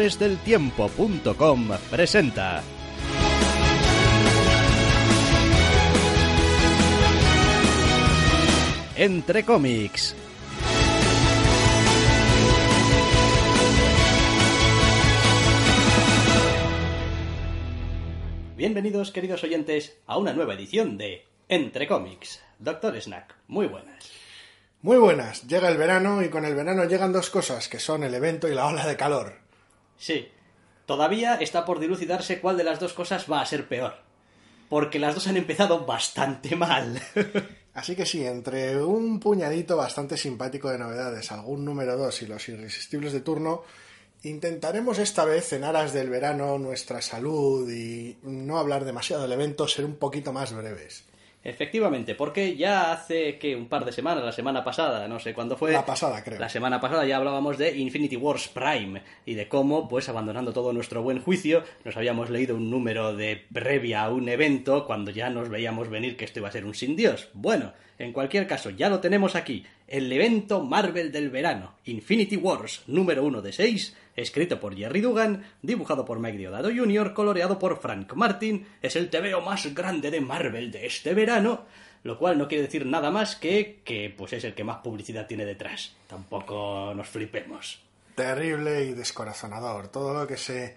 Doctoresdeltiempo.com presenta Entre cómics. Bienvenidos, queridos oyentes, a una nueva edición de Entre cómics. Doctor Snack, muy buenas. Muy buenas, llega el verano y con el verano llegan dos cosas, que son el evento y la ola de calor. Sí, todavía está por dilucidarse cuál de las dos cosas va a ser peor. Porque las dos han empezado bastante mal. Así que sí, entre un puñadito bastante simpático de novedades, algún número 2 y los irresistibles de turno, intentaremos esta vez, en aras del verano, nuestra salud y no hablar demasiado del evento, ser un poquito más breves. Efectivamente, porque ya hace que un par de semanas, la semana pasada, no sé cuándo fue. La pasada, creo. La semana pasada ya hablábamos de Infinity Wars Prime y de cómo, pues abandonando todo nuestro buen juicio, nos habíamos leído un número de previa a un evento cuando ya nos veíamos venir que esto iba a ser un sin Dios. Bueno, en cualquier caso, ya lo tenemos aquí. El evento Marvel del verano, Infinity Wars número 1 de 6, escrito por Jerry Dugan, dibujado por Mike Deodato Jr., coloreado por Frank Martin, es el TVO más grande de Marvel de este verano, lo cual no quiere decir nada más que que pues es el que más publicidad tiene detrás. Tampoco nos flipemos. Terrible y descorazonador. Todo lo que se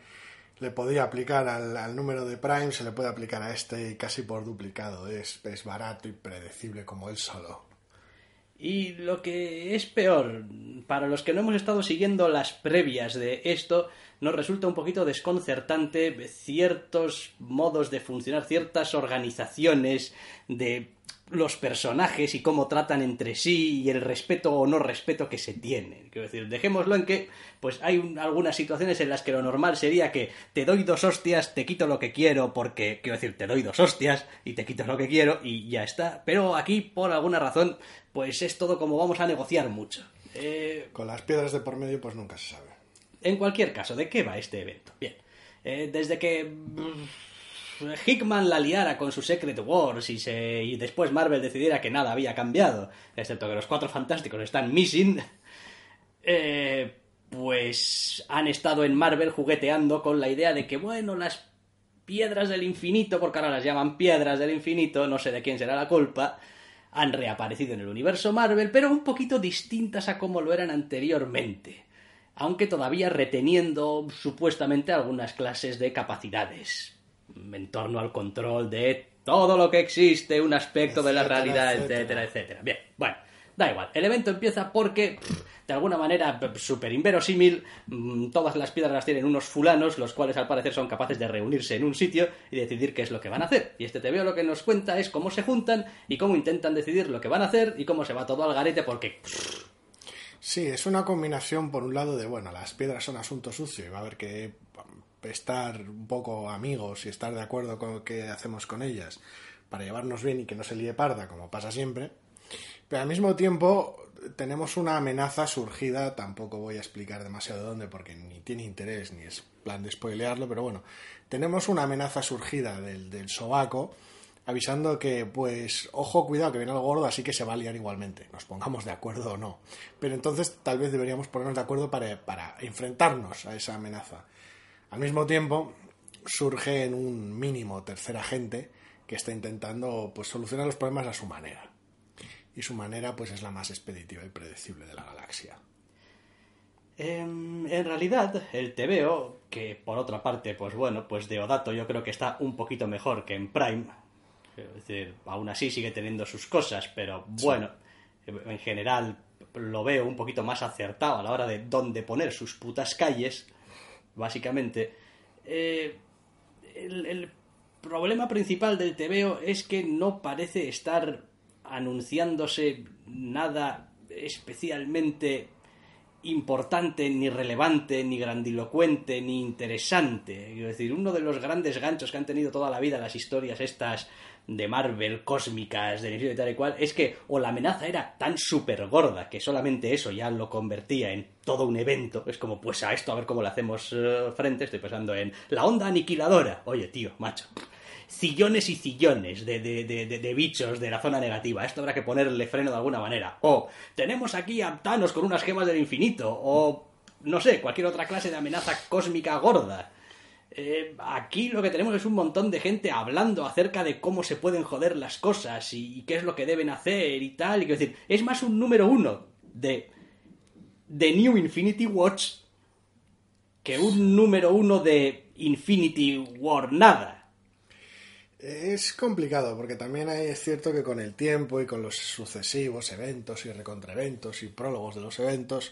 le podía aplicar al, número de Prime se le puede aplicar a este casi por duplicado. Es, es barato y predecible como él solo. Y lo que es peor, para los que no hemos estado siguiendo las previas de esto, nos resulta un poquito desconcertante ciertos modos de funcionar, ciertas organizaciones de los personajes y cómo tratan entre sí y el respeto o no respeto que se tienen. Quiero decir, dejémoslo en que pues hay un- algunas situaciones en las que lo normal sería que te doy dos hostias, te quito lo que quiero porque, quiero decir, te doy dos hostias y te quito lo que quiero y ya está. Pero aquí, por alguna razón, pues es todo como vamos a negociar mucho. Eh, Con las piedras de por medio, pues nunca se sabe. en cualquier caso, ¿de qué va este evento? Bien, eh, desde que Hickman la liara con su Secret Wars y, se, y después Marvel decidiera que nada había cambiado, excepto que los cuatro fantásticos están missing, eh, pues han estado en Marvel jugueteando con la idea de que, bueno, las piedras del infinito, porque ahora las llaman piedras del infinito, no sé de quién será la culpa, han reaparecido en el universo Marvel, pero un poquito distintas a como lo eran anteriormente, aunque todavía reteniendo supuestamente algunas clases de capacidades en torno al control de todo lo que existe, un aspecto de la realidad, etcétera. etcétera, etcétera. Bien, bueno, da igual. El evento empieza porque, de alguna manera, súper inverosímil, mm, todas las piedras las tienen unos fulanos, los cuales al parecer son capaces de reunirse en un sitio y decidir qué es lo que van a hacer. Y este TVO lo que nos cuenta es cómo se juntan y cómo intentan decidir lo que van a hacer y cómo se va todo al garete porque... Sí, es una combinación por un lado de, bueno, las piedras son asunto sucio y va a haber que estar un poco amigos y estar de acuerdo con lo que hacemos con ellas para llevarnos bien y que no se líe parda, como pasa siempre. Pero al mismo tiempo tenemos una amenaza surgida, tampoco voy a explicar demasiado de dónde porque ni tiene interés ni es plan de spoilearlo, pero bueno, tenemos una amenaza surgida del, sobaco avisando que, pues, ojo, cuidado, que viene el gordo, así que se va a liar igualmente, nos pongamos de acuerdo o no. Pero entonces tal vez deberíamos ponernos de acuerdo para enfrentarnos a esa amenaza. Al mismo tiempo, surge en un mínimo tercer agente que está intentando pues, solucionar los problemas a su manera. Y su manera pues, es la más expeditiva y predecible de la galaxia. Em, en realidad, el TVO, que por otra parte, pues bueno, pues Deodato yo creo que está un poquito mejor que en Prime. Es decir, aún así sigue teniendo sus cosas, pero bueno, en general lo veo un poquito más acertado a la hora de dónde poner sus putas calles, básicamente. eh, el, el problema principal del TVO es que no parece estar anunciándose nada especialmente importante, ni relevante, ni grandilocuente, ni interesante. Quiero decir, uno de los grandes ganchos que han tenido toda la vida las historias estas de Marvel, cósmicas, de inicio y tal y cual, es que o la amenaza era tan súper gorda que solamente eso ya lo convertía en todo un evento. Es como, pues a esto a ver cómo le hacemos eh, frente. Estoy pensando en la onda aniquiladora. Oye, tío, macho sillones y sillones de, de, de, de, bichos de la zona negativa. Esto habrá que ponerle freno de alguna manera. O tenemos aquí a Thanos con unas gemas del infinito. O no sé, cualquier otra clase de amenaza cósmica gorda. Eh, aquí lo que tenemos es un montón de gente hablando acerca de cómo se pueden joder las cosas y, qué es lo que deben hacer y tal. Y quiero decir, es más un número uno de, de New Infinity Watch que un número uno de Infinity War nada. Es complicado porque también es cierto que con el tiempo y con los sucesivos eventos y recontraeventos y prólogos de los eventos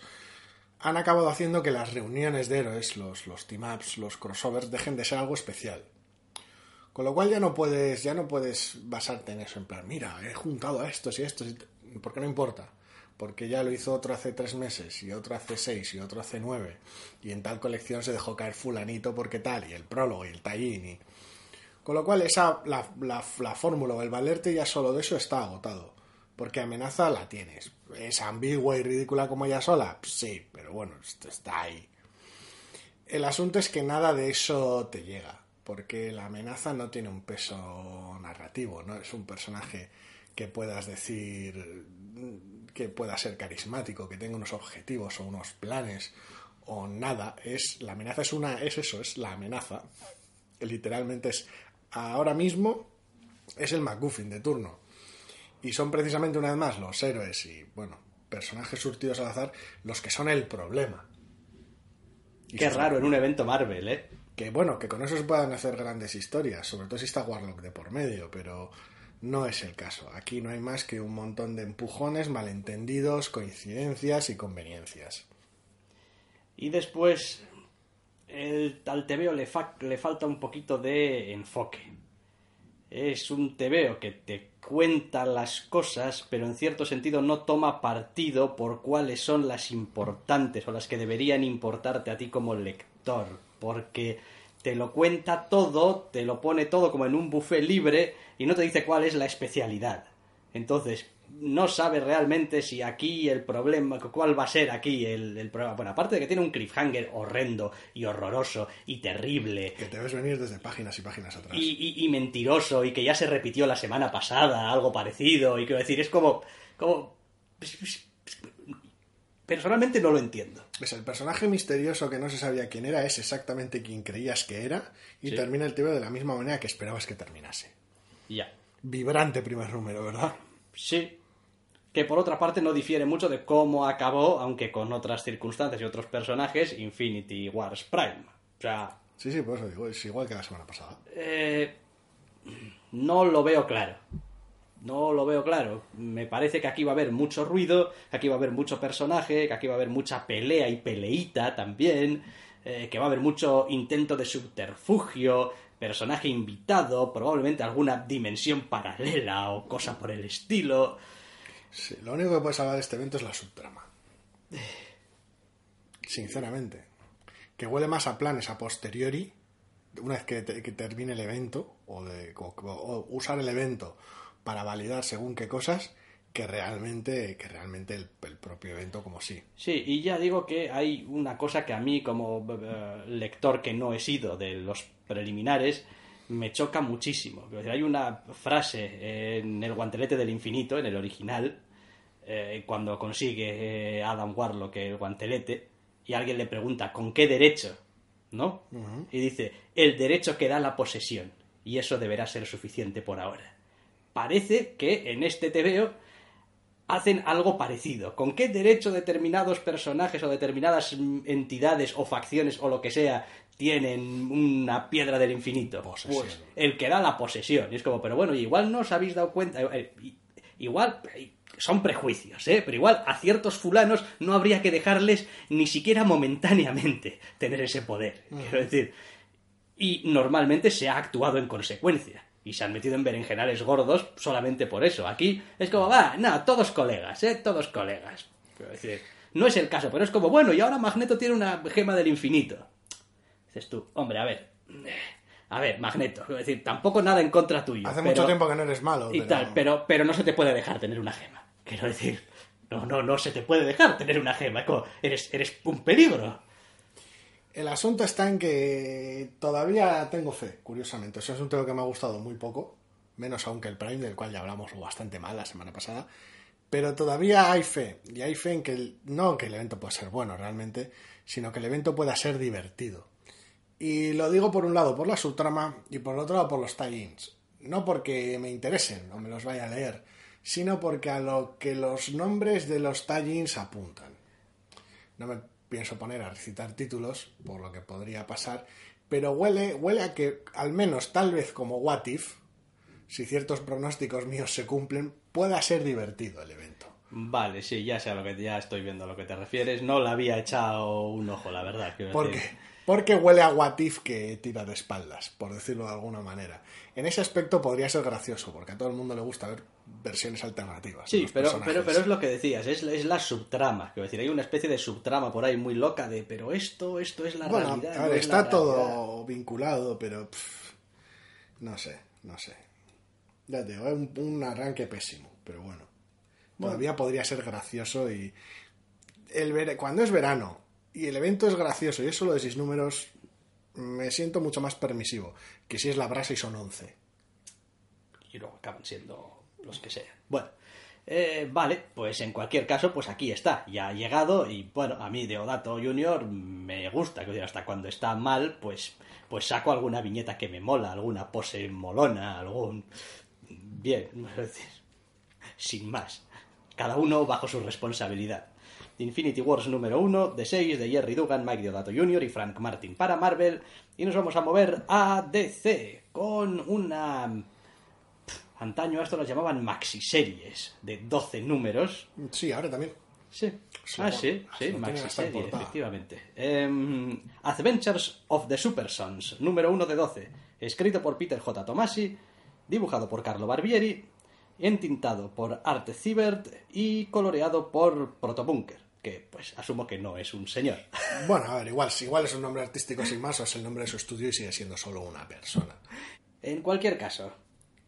han acabado haciendo que las reuniones de héroes, los, los team-ups, los crossovers dejen de ser algo especial. Con lo cual ya no puedes ya no puedes basarte en eso, en plan, mira, he juntado a estos y estos, porque no importa. Porque ya lo hizo otro hace tres meses, y otro hace seis, y otro hace nueve, y en tal colección se dejó caer fulanito porque tal, y el prólogo, y el tallín, y con lo cual, esa, la, la, la fórmula o el valerte ya solo de eso está agotado. Porque amenaza la tienes. ¿Es ambigua y ridícula como ella sola? Sí, pero bueno, está ahí. El asunto es que nada de eso te llega. Porque la amenaza no tiene un peso narrativo, no es un personaje que puedas decir que pueda ser carismático, que tenga unos objetivos o unos planes o nada. Es la amenaza es una es eso, es la amenaza. Literalmente es ahora mismo es el MacGuffin de turno. Y son precisamente una vez más los héroes y, bueno, personajes surtidos al azar los que son el problema. Y Qué raro en un evento Marvel, ¿eh? Que bueno, que con eso se puedan hacer grandes historias, sobre todo si está Warlock de por medio, pero no es el caso. Aquí no hay más que un montón de empujones, malentendidos, coincidencias y conveniencias. Y después el, al TVO le, le falta un poquito de enfoque. Es un TVO que te cuenta las cosas, pero en cierto sentido no toma partido por cuáles son las importantes o las que deberían importarte a ti como lector, porque te lo cuenta todo, te lo pone todo como en un buffet libre y no te dice cuál es la especialidad. Entonces, no sabe realmente si aquí el problema, cuál va a ser aquí el, el, problema. Bueno, aparte de que tiene un cliffhanger horrendo y horroroso y terrible. Que te ves venir desde páginas y páginas atrás. Y, y, y mentiroso y que ya se repitió la semana pasada, algo parecido. Y quiero decir, es como. como personalmente no lo entiendo. Es el personaje misterioso que no se sabía quién era, es exactamente quien creías que era, y sí. termina el TV de la misma manera que esperabas que terminase. Ya. Vibrante primer número, ¿verdad? Sí. Que por otra parte no difiere mucho de cómo acabó, aunque con otras circunstancias y otros personajes, Infinity Wars Prime. O sea. Sí, sí, por eso digo, es igual que la semana pasada. Eh, no lo veo claro. No lo veo claro. Me parece que aquí va a haber mucho ruido, que aquí va a haber mucho personaje, que aquí va a haber mucha pelea y peleita también, eh, que va a haber mucho intento de subterfugio, personaje invitado, probablemente alguna dimensión paralela o cosa por el estilo. Sí, lo único que puede salvar de este evento es la subtrama. Sinceramente. Que huele más a planes a posteriori, una vez que, te, que termine el evento, o, de, o, o usar el evento para validar según qué cosas que realmente que realmente el, el, propio evento como sí. Sí, y ya digo que hay una cosa que a mí como uh, lector que no he sido de los preliminares me choca muchísimo. Hay una frase en el guantelete del infinito, en el original, eh, cuando consigue eh, Adam Warlock el guantelete y alguien le pregunta ¿con qué derecho? ¿No? Uh -huh. Y dice, el derecho que da la posesión. Y eso deberá ser suficiente por ahora parece que en este TVO hacen algo parecido. ¿Con qué derecho determinados personajes o determinadas entidades o facciones o lo que sea tienen una piedra del infinito? Posesión. Pues el que da la posesión. Y es como, pero bueno, igual no os habéis dado cuenta. Igual son prejuicios, ¿eh? Pero igual a ciertos fulanos no habría que dejarles ni siquiera momentáneamente tener ese poder. -huh. Quiero decir, Y normalmente se ha actuado en consecuencia. Y se han metido en berenjenales gordos solamente por eso. Aquí es como, va, no, todos colegas, ¿eh? Todos colegas. Quiero decir, no es el caso, pero es como, bueno, y ahora Magneto tiene una gema del infinito. Dices tú, hombre, a ver. A ver, Magneto, quiero decir, tampoco nada en contra tuyo. Hace pero- mucho tiempo que no eres malo. y pero- tal, pero, pero no se te puede dejar tener una gema. Quiero decir, no, no, no se te puede dejar tener una gema. Eres, eres un peligro. El asunto está en que todavía tengo fe, curiosamente. Eso es un tema que me ha gustado muy poco, menos aún que el Prime, del cual ya hablamos bastante mal la semana pasada. Pero todavía hay fe, y hay fe en que el- no que el evento pueda ser bueno realmente, sino que el evento pueda ser divertido. Y lo digo por un lado por la subtrama y por otro lado por los tie-ins. No porque me interesen o me los vaya a leer, sino porque a lo que los nombres de los tie-ins apuntan. No me pienso poner a recitar títulos, por lo que podría pasar, pero huele, huele a que, al menos tal vez como What If, si ciertos pronósticos míos se cumplen, pueda ser divertido el evento. Vale, sí, ya sé a lo que ya estoy viendo a lo que te refieres. No le había echado un ojo, la verdad. quiero ¿Por decir. Porque huele a What If que tira de espaldas, por decirlo de alguna manera. En ese aspecto podría ser gracioso, porque a todo el mundo le gusta ver versiones alternativas. Sí, pero, personajes. pero, pero es lo que decías, es, es la subtrama. Quiero decir, hay una especie de subtrama por ahí muy loca de, pero esto, esto es la Bueno, realidad. a ver, está todo vinculado, pero pff, no sé, no sé. Ya te digo, es un, un arranque pésimo, pero bueno. Todavía podría ser gracioso y el ver- cuando es verano y el evento es gracioso y es solo de seis números, me siento mucho más permisivo que si es la brasa y son 11. y luego acaban siendo los que sean. Bueno, eh, vale, pues en cualquier caso, pues aquí está, ya ha llegado y bueno, a mí Deodato Junior me gusta, que hasta cuando está mal, pues, pues saco alguna viñeta que me mola, alguna pose molona, algún... Bien, es decir, sin más, cada uno bajo su responsabilidad. Infinity Wars número 1, de 6, de Jerry Dugan, Mike Deodato Jr. y Frank Martin para Marvel. Y nos vamos a mover a DC con una Antaño a esto las llamaban maxiseries de 12 números. Sí, ahora también. Sí. Sí, ah, sí, así sí, lo maxiserie, efectivamente. Em, Adventures of the Super Sons, número 1 de 12. Escrito por Peter J. Tomasi, dibujado por Carlo Barbieri, entintado por Art Zibert y coloreado por Protobunker, que pues asumo que no es un señor. Bueno, a ver, igual, igual es un nombre artístico sin más o es el nombre de su estudio y sigue siendo solo una persona. En cualquier caso,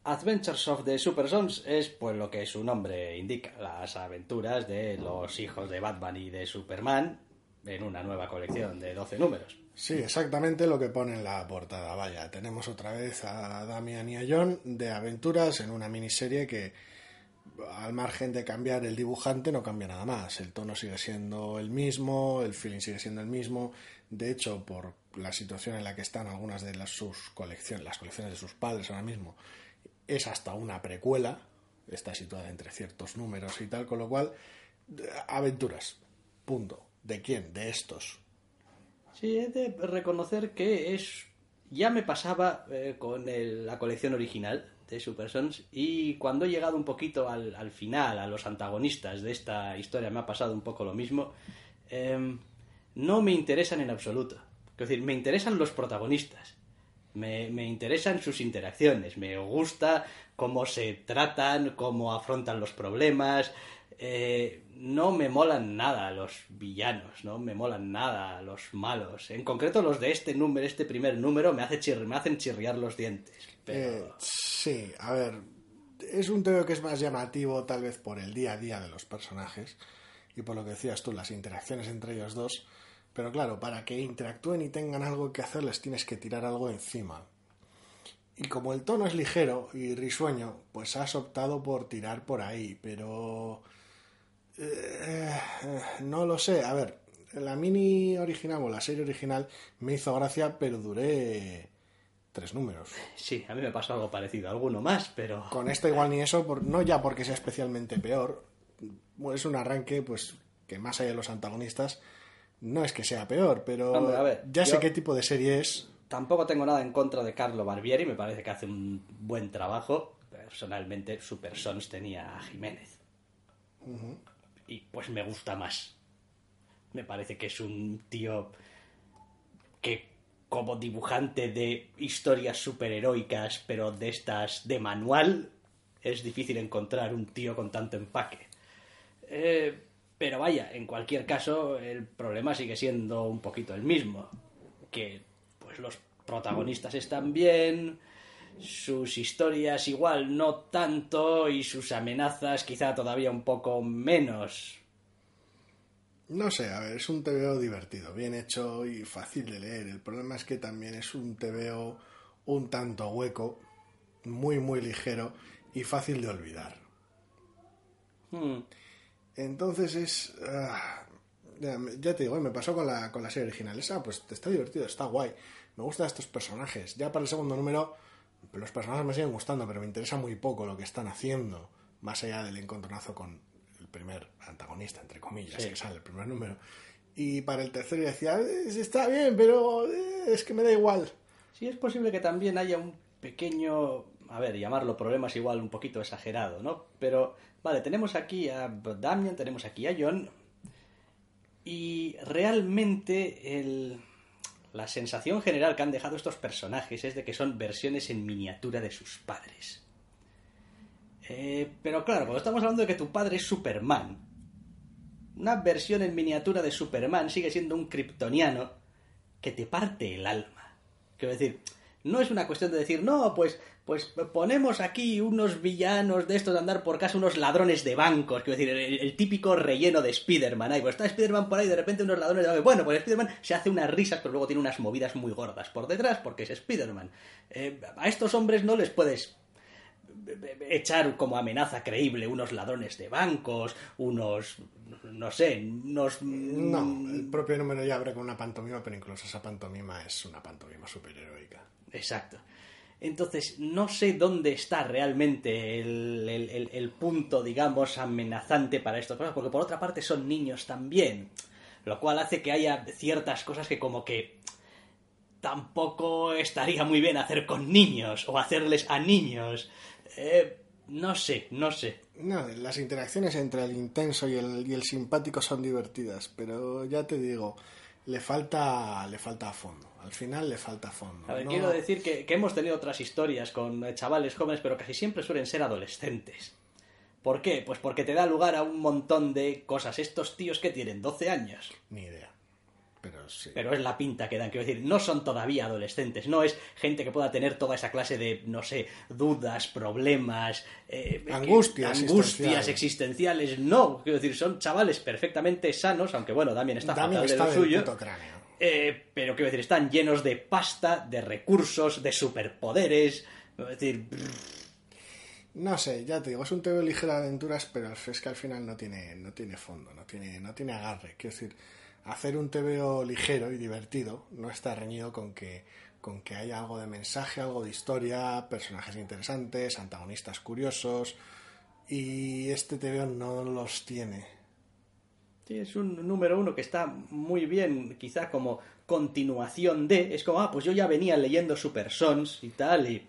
Adventures of the Super Sons es pues lo que su nombre indica, las aventuras de los hijos de Batman y de Superman en una nueva colección de 12 números. Sí, exactamente lo que pone en la portada. Vaya, tenemos otra vez a Damian y a John de aventuras en una miniserie que, al margen de cambiar el dibujante, no cambia nada más. El tono sigue siendo el mismo, el feeling sigue siendo el mismo. De hecho, por la situación en la que están algunas de las, sus colecciones, las colecciones de sus padres ahora mismo, es hasta una precuela. Está situada entre ciertos números y tal, con lo cual, aventuras. Punto. ¿De quién? De estos. Sí, he de reconocer que es. Ya me pasaba eh, con el- la colección original de Super Sons y cuando he llegado un poquito al, al final, a los antagonistas de esta historia, me ha pasado un poco lo mismo. Em, no me interesan en absoluto. Es decir, me interesan los protagonistas. Me, me interesan sus interacciones. Me gusta cómo se tratan, cómo afrontan los problemas. Eh, no me molan nada los villanos, no me molan nada los malos. En concreto los de este número, este primer número, me, hace me hacen chirriar los dientes. Pero... Eh, sí, a ver, es un tema que es más llamativo tal vez por el día a día de los personajes y por lo que decías tú, las interacciones entre ellos dos. Pero claro, para que interactúen y tengan algo que hacer les tienes que tirar algo encima. Y como el tono es ligero y risueño, pues has optado por tirar por ahí, pero... eh, eh, no lo sé, a ver, la mini original o la serie original me hizo gracia, pero duré tres números. Sí, a mí me pasó algo parecido, alguno más, pero... Con esta igual ni eso, por- no ya porque sea especialmente peor, es un arranque pues que más allá de los antagonistas no es que sea peor, pero Hombre, a ver, ya sé qué tipo de serie es. Tampoco tengo nada en contra de Carlo Barbieri, me parece que hace un buen trabajo. Personalmente, Super Sons tenía a Jiménez. Y pues me gusta más. Me parece que es un tío que como dibujante de historias superheroicas, pero de estas de manual, es difícil encontrar un tío con tanto empaque. Eh, pero vaya, en cualquier caso, el problema sigue siendo un poquito el mismo. Que pues los protagonistas están bien, sus historias igual no tanto y sus amenazas quizá todavía un poco menos. No sé, a ver, es un TVO divertido, bien hecho y fácil de leer. El problema es que también es un TVO un tanto hueco, muy, muy ligero y fácil de olvidar. Hmm. Entonces es... ah, ya, ya te digo, me pasó con la, con la serie original. Esa, pues está divertido, está guay. Me gustan estos personajes. Ya para el segundo número, los personajes me siguen gustando, pero me interesa muy poco lo que están haciendo, más allá del encontronazo con el primer antagonista, entre comillas, Sí. que sale el primer número. Y para el tercero yo decía, "Eh, está bien, pero eh, es que me da igual. Sí, es posible que también haya un pequeño, a ver, llamarlo problemas igual un poquito exagerado, ¿no? Pero, vale, tenemos aquí a Damian, tenemos aquí a John, y realmente el, la sensación general que han dejado estos personajes es de que son versiones en miniatura de sus padres. Eh, pero claro, cuando estamos hablando de que tu padre es Superman, una versión en miniatura de Superman sigue siendo un kryptoniano que te parte el alma. Quiero decir, no es una cuestión de decir, no, pues, pues ponemos aquí unos villanos de estos de andar por casa, unos ladrones de bancos, quiero decir, el, el típico relleno de Spider-Man. Ahí, pues está Spider-Man por ahí, de repente unos ladrones de bancos. Bueno, pues Spider-Man se hace unas risas, pero luego tiene unas movidas muy gordas por detrás, porque es Spider-Man. Eh, a estos hombres no les puedes echar como amenaza creíble unos ladrones de bancos, unos, no sé, unos... No, el propio número ya abre con una pantomima, pero incluso esa pantomima es una pantomima superheroica. Exacto. Entonces, no sé dónde está realmente el, el- punto, digamos, amenazante para estas cosas, porque por otra parte son niños también, lo cual hace que haya ciertas cosas que como que tampoco estaría muy bien hacer con niños o hacerles a niños. Eh, no sé, no sé. No, las interacciones entre el intenso y el, y el simpático son divertidas, pero ya te digo, le falta, le falta a fondo. Al final le falta fondo. A ver, No- quiero decir que, que hemos tenido otras historias con eh, chavales jóvenes, pero casi siempre suelen ser adolescentes. ¿Por qué? Pues porque te da lugar a un montón de cosas. Estos tíos que tienen 12 años, Ni idea. Pero sí. pero es la pinta que dan. Quiero decir, no son todavía adolescentes, no es gente que pueda tener toda esa clase de, no sé, dudas, problemas, eh, que- Angustias angustias existenciales. existenciales. No, quiero decir, son chavales perfectamente sanos, aunque bueno, Damien está Damien de está lo suyo. puto cráneo. Eh, pero quiero decir, están llenos de pasta, de recursos, de superpoderes. Es decir, No sé, ya te digo, es un TV ligero de aventuras, pero es que al final no tiene, no tiene fondo, no tiene, no tiene agarre. Quiero decir, hacer un TVO ligero y divertido no está reñido con que, con que haya algo de mensaje, algo de historia, personajes interesantes, antagonistas curiosos. Y este TVO no los tiene. sí, es un número uno que está muy bien, quizá como continuación de. Es como, ah, pues yo ya venía leyendo Super Sons y tal, y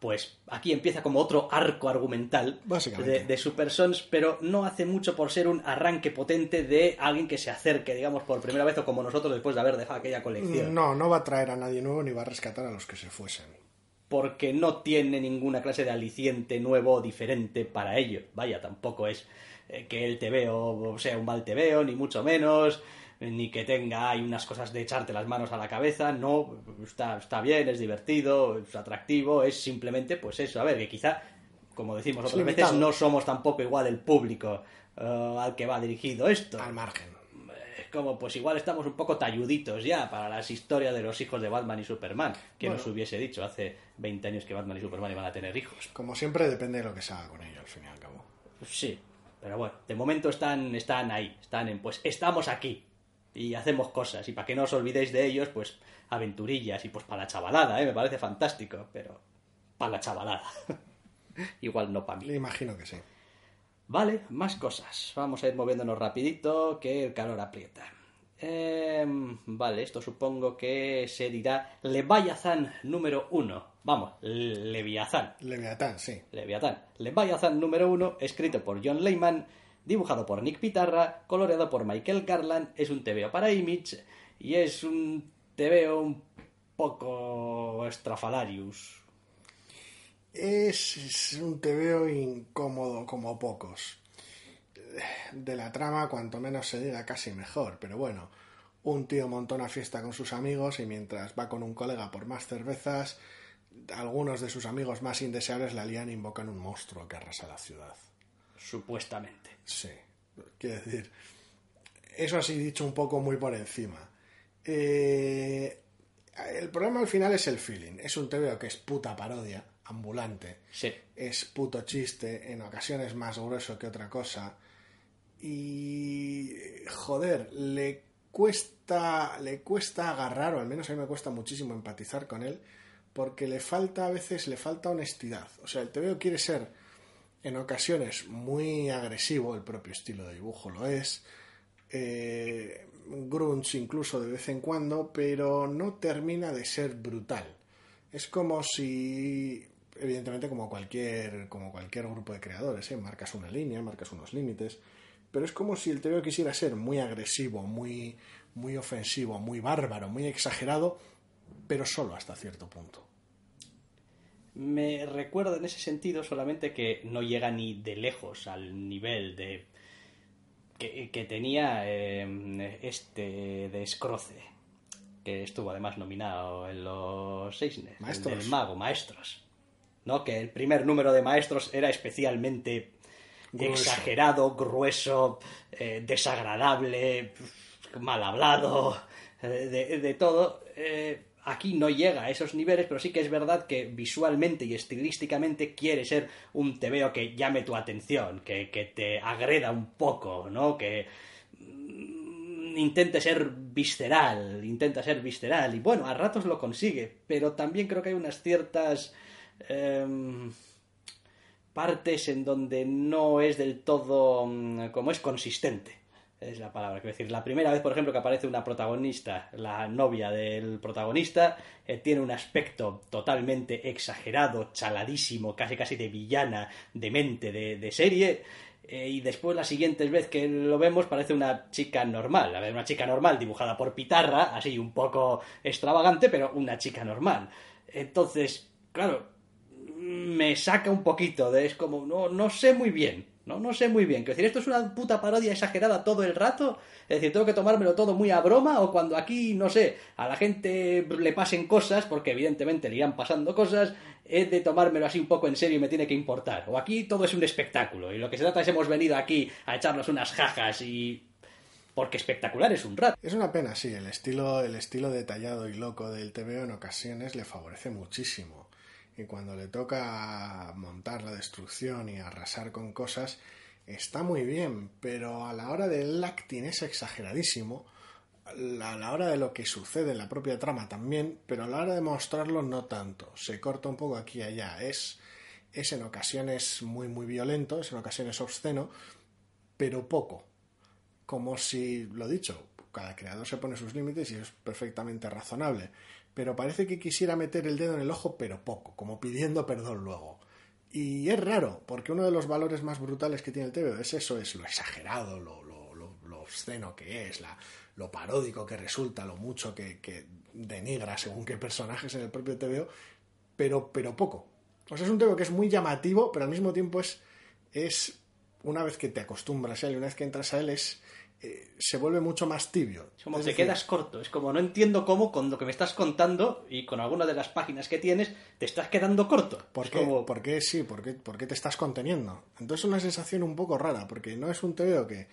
pues aquí empieza como otro arco argumental de, de Super Sons, pero no hace mucho por ser un arranque potente de alguien que se acerque, digamos, por primera vez o como nosotros después de haber dejado aquella colección. No, no va a traer a nadie nuevo ni va a rescatar a los que se fuesen. porque no tiene ninguna clase de aliciente nuevo o diferente para ello. Vaya, tampoco es eh, que el tebeo sea un mal tebeo, ni mucho menos, ni que tenga hay unas cosas de echarte las manos a la cabeza, no, está, está bien, es divertido, es atractivo, es simplemente pues eso, a ver, que quizá, como decimos otras veces, limitado. no somos tampoco igual el público eh, al que va dirigido esto Al margen. como pues igual estamos un poco talluditos ya para las historias de los hijos de Batman y Superman. Que Bueno. nos hubiese dicho hace 20 años que Batman y Superman iban a tener hijos. Como siempre, depende de lo que se haga con ello, al fin y al cabo. Sí, pero bueno, de momento están, están ahí, están en pues estamos aquí y hacemos cosas. Y para que no os olvidéis de ellos, pues aventurillas y pues para la chavalada, ¿eh? me parece fantástico, pero para la chavalada. igual no para mí. Le imagino que sí. Vale, más cosas. Vamos a ir moviéndonos rapidito, que el calor aprieta. Em, vale, esto supongo que se dirá Leviathan número uno. Vamos, Leviathan. Leviatán, sí. Leviathan. Leviathan número uno, escrito por John Lehman, dibujado por Nick Pitarra, coloreado por Michael Garland, es un TVO para Image y es un TVO un poco estrafalarius. Es, es un tebeo incómodo como pocos. De la trama, cuanto menos se diga, casi mejor. Pero bueno, un tío montó una fiesta con sus amigos y mientras va con un colega por más cervezas, algunos de sus amigos más indeseables la lían e invocan un monstruo que arrasa la ciudad. Supuestamente. Sí, quiero decir, eso así dicho un poco muy por encima. Eh, el problema al final es el feeling. Es un TVO que es puta parodia, ambulante. Sí. Es puto chiste, en ocasiones más grueso que otra cosa. Y joder, le cuesta le cuesta agarrar, o al menos a mí me cuesta muchísimo empatizar con él, porque le falta a veces le falta honestidad. O sea, el TVO quiere ser en ocasiones muy agresivo, el propio estilo de dibujo lo es. Eh, grunge incluso de vez en cuando, pero no termina de ser brutal. Es como si, evidentemente como cualquier, como cualquier grupo de creadores, ¿eh? marcas una línea, marcas unos límites, pero es como si el TVO quisiera ser muy agresivo, muy, muy ofensivo, muy bárbaro, muy exagerado, pero solo hasta cierto punto. Me recuerda en ese sentido solamente que no llega ni de lejos al nivel de que, tenía eh, este de Scroce, que estuvo además nominado en los Seisnes, Maestros. el mago, maestros. ¿No? Que el primer número de maestros era especialmente Grueso. exagerado, grueso, eh, desagradable, mal hablado, eh, de, de todo. Eh, aquí no llega a esos niveles, pero sí que es verdad que visualmente y estilísticamente quiere ser un tebeo que llame tu atención, que, que te agreda un poco, ¿no? Que mm, intente ser visceral, intenta ser visceral, y bueno, a ratos lo consigue, pero también creo que hay unas ciertas em, partes en donde no es del todo mm, como es consistente. Es la palabra, quiero decir. La primera vez, por ejemplo, que aparece una protagonista, la novia del protagonista, eh, tiene un aspecto totalmente exagerado, chaladísimo, casi casi de villana, demente de, de serie. eh, y después, la siguiente vez que lo vemos, parece una chica normal. A ver, una chica normal dibujada por Pitarra, así un poco extravagante, pero una chica normal. Entonces, claro, me saca un poquito de es como no no sé muy bien no no sé muy bien. Quiero decir esto es una puta parodia exagerada todo el rato. Es decir tengo que tomármelo todo muy a broma o cuando aquí no sé a la gente le pasen cosas porque evidentemente le irán pasando cosas he de tomármelo así un poco en serio y me tiene que importar. O aquí todo es un espectáculo y lo que se trata es hemos venido aquí a echarnos unas jajas y porque espectacular es un rato. Es una pena, sí, el estilo, el estilo detallado y loco del TVO en ocasiones le favorece muchísimo. Y cuando le toca montar la destrucción y arrasar con cosas, está muy bien, pero a la hora del acting es exageradísimo, a la hora de lo que sucede en la propia trama también, pero a la hora de mostrarlo no tanto. Se corta un poco aquí y allá. Es, es en ocasiones muy, muy violento, es en ocasiones obsceno, pero poco como si, lo dicho, cada creador se pone sus límites y es perfectamente razonable, pero parece que quisiera meter el dedo en el ojo, pero poco, como pidiendo perdón luego. Y es raro, porque uno de los valores más brutales que tiene el TVO es eso, es lo exagerado, lo, lo, lo, obsceno que es, la, lo paródico que resulta, lo mucho que, denigra según qué personajes en el propio TVO, pero, pero poco. O sea, es un TVO que es muy llamativo, pero al mismo tiempo es, es una vez que te acostumbras a él y una vez que entras a él, es, eh, se vuelve mucho más tibio. Es como Es te decir, quedas corto. Es como no entiendo cómo con lo que me estás contando y con alguna de las páginas que tienes te estás quedando corto. ¿Por Es qué? como- ¿Por qué sí? ¿Por qué, por qué te estás conteniendo? Entonces es una sensación un poco rara, porque no es un TVO que...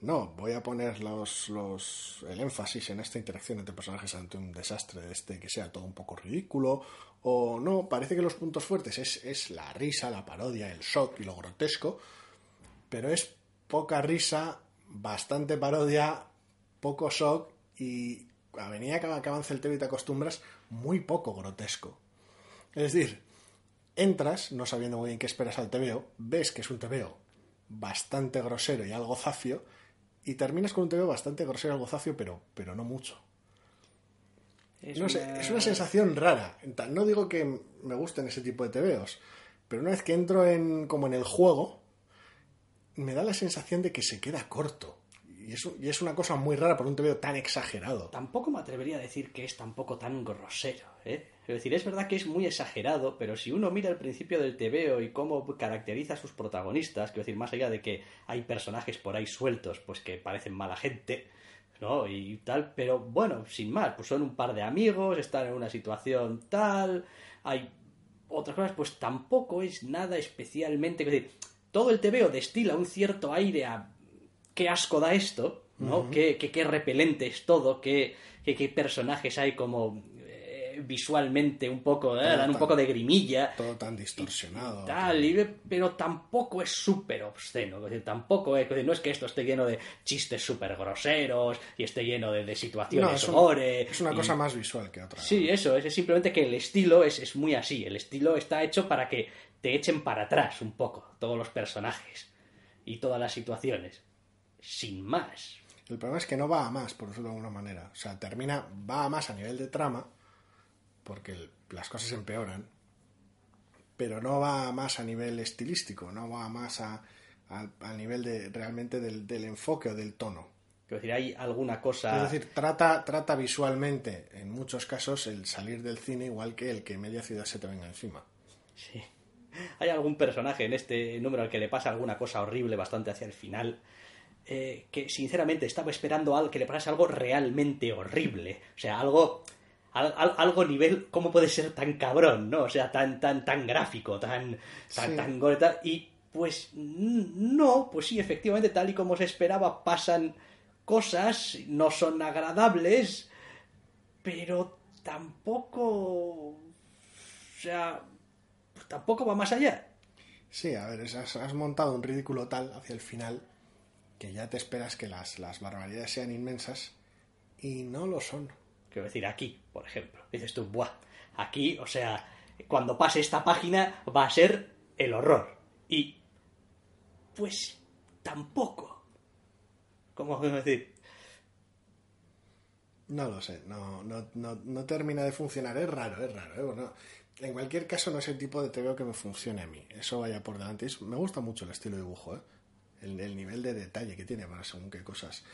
No, voy a poner los, los, el énfasis en esta interacción entre personajes ante un desastre de este que sea todo un poco ridículo, o no, parece que los puntos fuertes es, es la risa, la parodia, el shock y lo grotesco, pero es poca risa, bastante parodia, poco shock y a medida que avanza el TV y te acostumbras, muy poco grotesco. Es decir, entras no sabiendo muy bien qué esperas al TVO, ves que es un TVO bastante grosero y algo zafio, y terminas con un TVO bastante grosero y algo zafio, pero, pero no mucho. es No sé, una- es una sensación rara. No digo que me gusten ese tipo de TVOs, pero una vez que entro en como en el juego, me da la sensación de que se queda corto. Y Y es, y es una cosa muy rara por un TVO tan exagerado. Tampoco me atrevería a decir que es tampoco tan grosero, ¿eh? Es decir, es verdad que es muy exagerado, pero si uno mira el principio del TVO y cómo caracteriza a sus protagonistas, quiero decir, más allá de que hay personajes por ahí sueltos, pues que parecen mala gente, ¿no? Y tal, pero bueno, sin más, pues son un par de amigos, están en una situación tal, hay otras cosas, pues tampoco es nada especialmente, todo el TVO destila un cierto aire a qué asco da esto, ¿no? qué, qué, qué, repelente es todo, qué, qué, qué personajes hay como eh, visualmente un poco, eh, dan un tan- poco de grimilla. Todo tan distorsionado. Tal, y- pero tampoco es súper obsceno. Es decir, tampoco es, es no es que esto esté lleno de chistes súper groseros y esté lleno de, de situaciones No, es, un- es una y- cosa más visual que otra. Sí, eso, es simplemente que el estilo es, es muy así. El estilo está hecho para que te echen para atrás un poco todos los personajes y todas las situaciones. Sin más. El problema es que no va a más, por decirlo de alguna manera. O sea, termina, va a más a nivel de trama, porque el- las cosas empeoran, pero no va a más a nivel estilístico, no va a más a, a- al nivel de realmente del, del enfoque o del tono. Quiero decir, hay alguna cosa. Es decir, trata, trata visualmente, en muchos casos, el salir del cine igual que el que media ciudad se te venga encima. Sí. Hay algún personaje en este número al que le pasa alguna cosa horrible bastante hacia el final. eh, que sinceramente estaba esperando al que le pasase algo realmente horrible. O sea, algo. al- al- algo nivel. ¿Cómo puede ser tan cabrón, no? O sea, tan, tan, tan gráfico, tan. tan, Sí. tan Y pues. No, pues sí, efectivamente, tal y como se esperaba, pasan cosas, no son agradables, pero tampoco. O sea, tampoco va más allá. Sí, a ver, has, has montado un ridículo tal hacia el final que ya te esperas que las, las barbaridades sean inmensas y no lo son. Quiero decir, aquí, por ejemplo. Dices tú, buah, aquí, o sea, cuando pase esta página va a ser el horror. Y. Pues. tampoco. ¿Cómo decir? No lo sé, no, no, no, no termina de funcionar, es raro, es raro. ¿eh? Bueno, en cualquier caso no es el tipo de TVO que me funcione a mí, eso vaya por delante. Me gusta mucho el estilo de dibujo, ¿eh? el, el nivel de detalle que tiene para según qué cosas.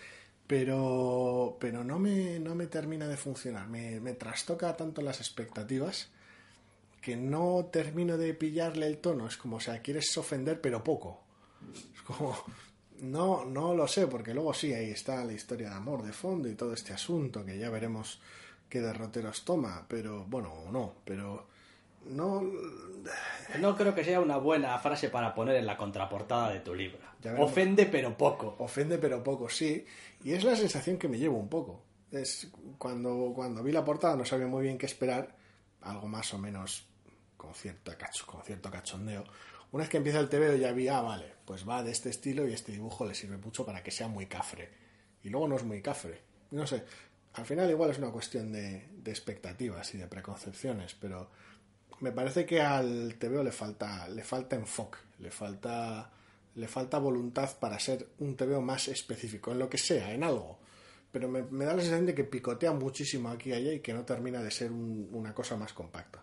Pero, pero no, me, no me termina de funcionar, me, me trastoca tanto las expectativas que no termino de pillarle el tono. Es como, o sea, quieres ofender pero poco. Es como, no, no lo sé, porque luego sí, ahí está la historia de amor de fondo y todo este asunto, que ya veremos qué derroteros toma, pero bueno, o no, pero no... No creo que sea una buena frase para poner en la contraportada de tu libro. Ofende, pero poco. Ofende pero poco, sí, y es la sensación que me llevo un poco. Es cuando, cuando vi la portada no sabía muy bien qué esperar, algo más o menos con, cierta cacho, con cierto cachondeo. Una vez que empieza el TVO ya vi, ah, vale, pues va de este estilo y este dibujo le sirve mucho para que sea muy cafre. Y luego no es muy cafre. No sé, al final igual es una cuestión de, de expectativas y de preconcepciones, pero me parece que al TVO le falta, le falta enfoque, le falta, le falta voluntad para ser un TVO más específico, en lo que sea, en algo. Pero me, da la sensación de que picotea muchísimo aquí y allá y que no termina de ser un- una cosa más compacta.